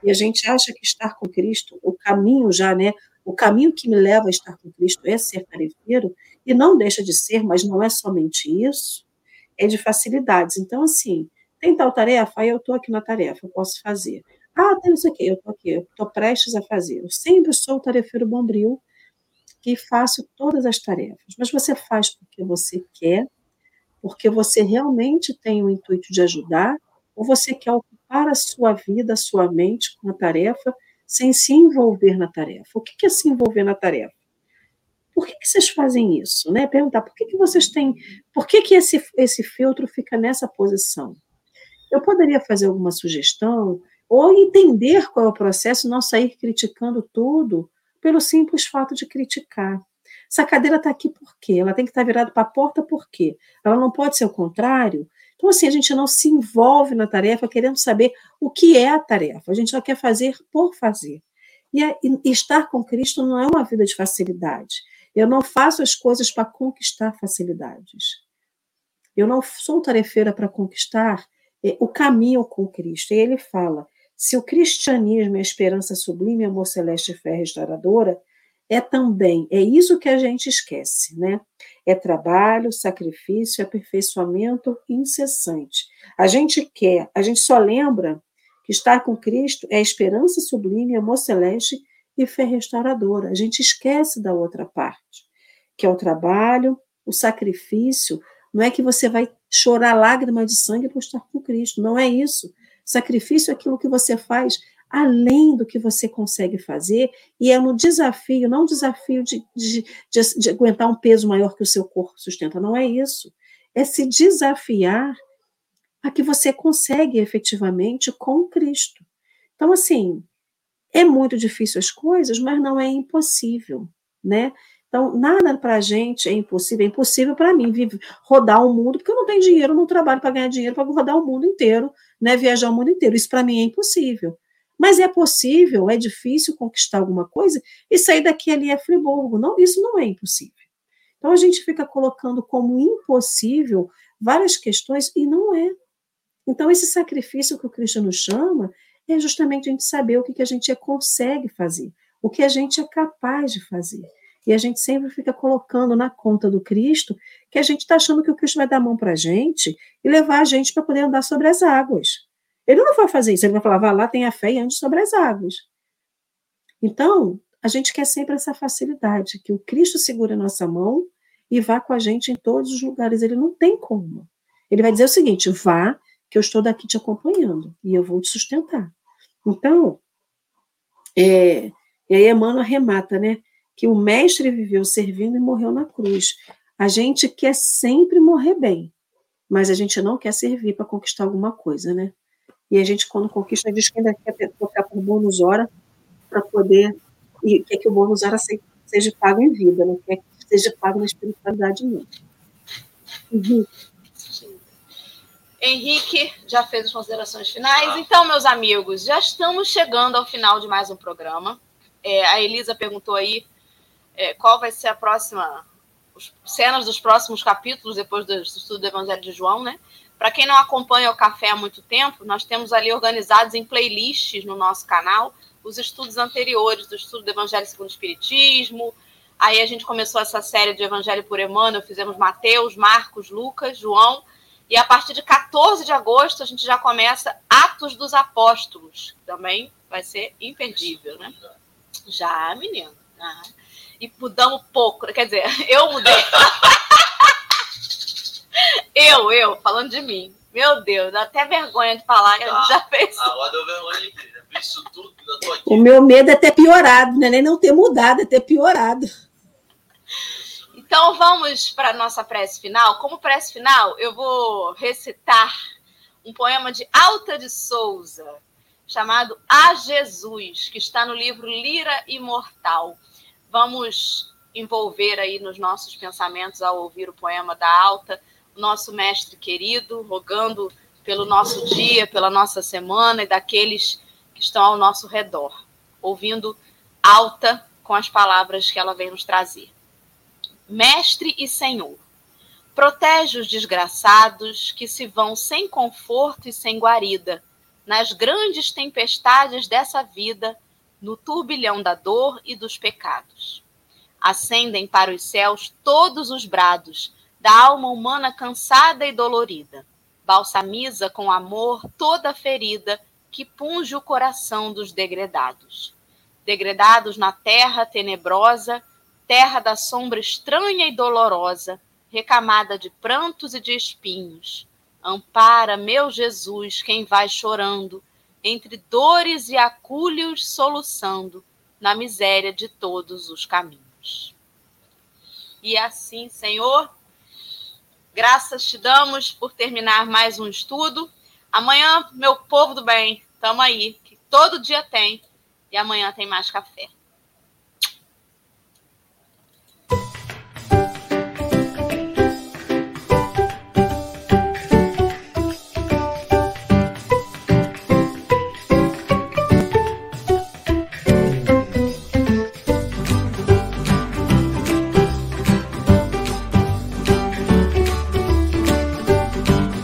e a gente acha que estar com Cristo, o caminho já, né, o caminho que me leva a estar com Cristo é ser tarefeiro, e não deixa de ser, mas não é somente isso, é de facilidades. Então, assim, tem tal tarefa, aí eu estou aqui na tarefa, eu posso fazer. Ah, tem isso aqui, eu estou aqui, eu estou prestes a fazer. Eu sempre sou o tarefeiro bombril que faço todas as tarefas. Mas você faz porque você quer, porque você realmente tem o intuito de ajudar, ou você quer ocupar a sua vida, a sua mente com a tarefa, sem se envolver na tarefa. O que é se envolver na tarefa? Por que, que vocês fazem isso? Né? Perguntar por que, que vocês têm. Por que, que esse, esse filtro fica nessa posição? Eu poderia fazer alguma sugestão, ou entender qual é o processo, não sair criticando tudo pelo simples fato de criticar. Essa cadeira está aqui por quê? Ela tem que estar virada para a porta por quê? Ela não pode ser o contrário? Então, assim, a gente não se envolve na tarefa querendo saber o que é a tarefa. A gente só quer fazer por fazer. E, a, e estar com Cristo não é uma vida de facilidade. Eu não faço as coisas para conquistar facilidades. Eu não sou tarefeira para conquistar é, o caminho com Cristo. E ele fala: se o cristianismo é a esperança sublime, amor celeste e fé restauradora, é também, é isso que a gente esquece, né? É trabalho, sacrifício, aperfeiçoamento incessante. A gente quer, a gente só lembra que estar com Cristo é esperança sublime, amor celeste e fé restauradora. A gente esquece da outra parte, que é o trabalho, o sacrifício. Não é que você vai chorar lágrimas de sangue por estar com Cristo, não é isso. Sacrifício é aquilo que você faz além do que você consegue fazer, e é no desafio, não desafio de, de, de, de, aguentar um peso maior que o seu corpo sustenta, não é isso. É se desafiar a que você consegue efetivamente com Cristo. Então, assim, é muito difícil as coisas, mas não é impossível, né? Então, nada para a gente é impossível. É impossível para mim viver, rodar o mundo, porque eu não tenho dinheiro, não trabalho para ganhar dinheiro para rodar o mundo inteiro, né? viajar o mundo inteiro. Isso para mim é impossível. Mas é possível, é difícil conquistar alguma coisa e sair daqui ali é Friburgo. Não, isso não é impossível. Então a gente fica colocando como impossível várias questões e não é. Então esse sacrifício que o Cristo nos chama é justamente a gente saber o que, que a gente consegue fazer, o que a gente é capaz de fazer. E a gente sempre fica colocando na conta do Cristo que a gente está achando que o Cristo vai dar a mão para a gente e levar a gente para poder andar sobre as águas. Ele não vai fazer isso, ele vai falar, vá lá, tenha fé e ande sobre as águas. Então, a gente quer sempre essa facilidade, que o Cristo segure a nossa mão e vá com a gente em todos os lugares. Ele não tem como. Ele vai dizer o seguinte: vá, que eu estou daqui te acompanhando e eu vou te sustentar. Então, é, e aí Emmanuel arremata, né? Que o mestre viveu servindo e morreu na cruz. A gente quer sempre morrer bem, mas a gente não quer servir para conquistar alguma coisa, né? E a gente, quando conquista, diz que ainda quer tocar por bônus hora para poder. E quer que o bônus hora seja pago em vida, não quer que seja pago na espiritualidade mesmo. Henrique. Henrique já fez as considerações finais. Então, meus amigos, já estamos chegando ao final de mais um programa. É, a Elisa perguntou aí é, qual vai ser a próxima, os, cenas dos próximos capítulos depois do, do estudo do Evangelho de João, né? Para quem não acompanha o café há muito tempo, nós temos ali organizados em playlists no nosso canal os estudos anteriores do estudo do Evangelho segundo o Espiritismo. Aí a gente começou essa série de Evangelho por Emmanuel, fizemos Mateus, Marcos, Lucas, João. E a partir de 14 de agosto a gente já começa Atos dos Apóstolos, que também vai ser imperdível, né? Já, menino. Ah e mudamos pouco. Quer dizer, eu mudei. eu, eu, falando de mim. Meu Deus, dá até vergonha de falar que a gente já ah, fez. Agora deu vergonha de Isso tudo, tô aqui. O meu medo é ter piorado, não é nem não ter mudado, é ter piorado. Então vamos para a nossa prece final. Como prece final, eu vou recitar um poema de Alta de Souza, chamado A Jesus, que está no livro Lira Imortal vamos envolver aí nos nossos pensamentos ao ouvir o poema da Alta, nosso mestre querido, rogando pelo nosso dia, pela nossa semana e daqueles que estão ao nosso redor, ouvindo Alta com as palavras que ela vem nos trazer. Mestre e Senhor, Protege os desgraçados que se vão sem conforto e sem guarida, nas grandes tempestades dessa vida, no turbilhão da dor e dos pecados. Acendem para os céus todos os brados da alma humana cansada e dolorida. Balsamiza com amor toda ferida que punge o coração dos degredados. Degredados na terra tenebrosa, terra da sombra estranha e dolorosa, recamada de prantos e de espinhos. Ampara, meu Jesus, quem vai chorando, entre dores e acúlios soluçando, na miséria de todos os caminhos. E assim, Senhor, graças te damos por terminar mais um estudo. Amanhã, meu povo do bem, estamos aí, que todo dia tem, e amanhã tem mais café.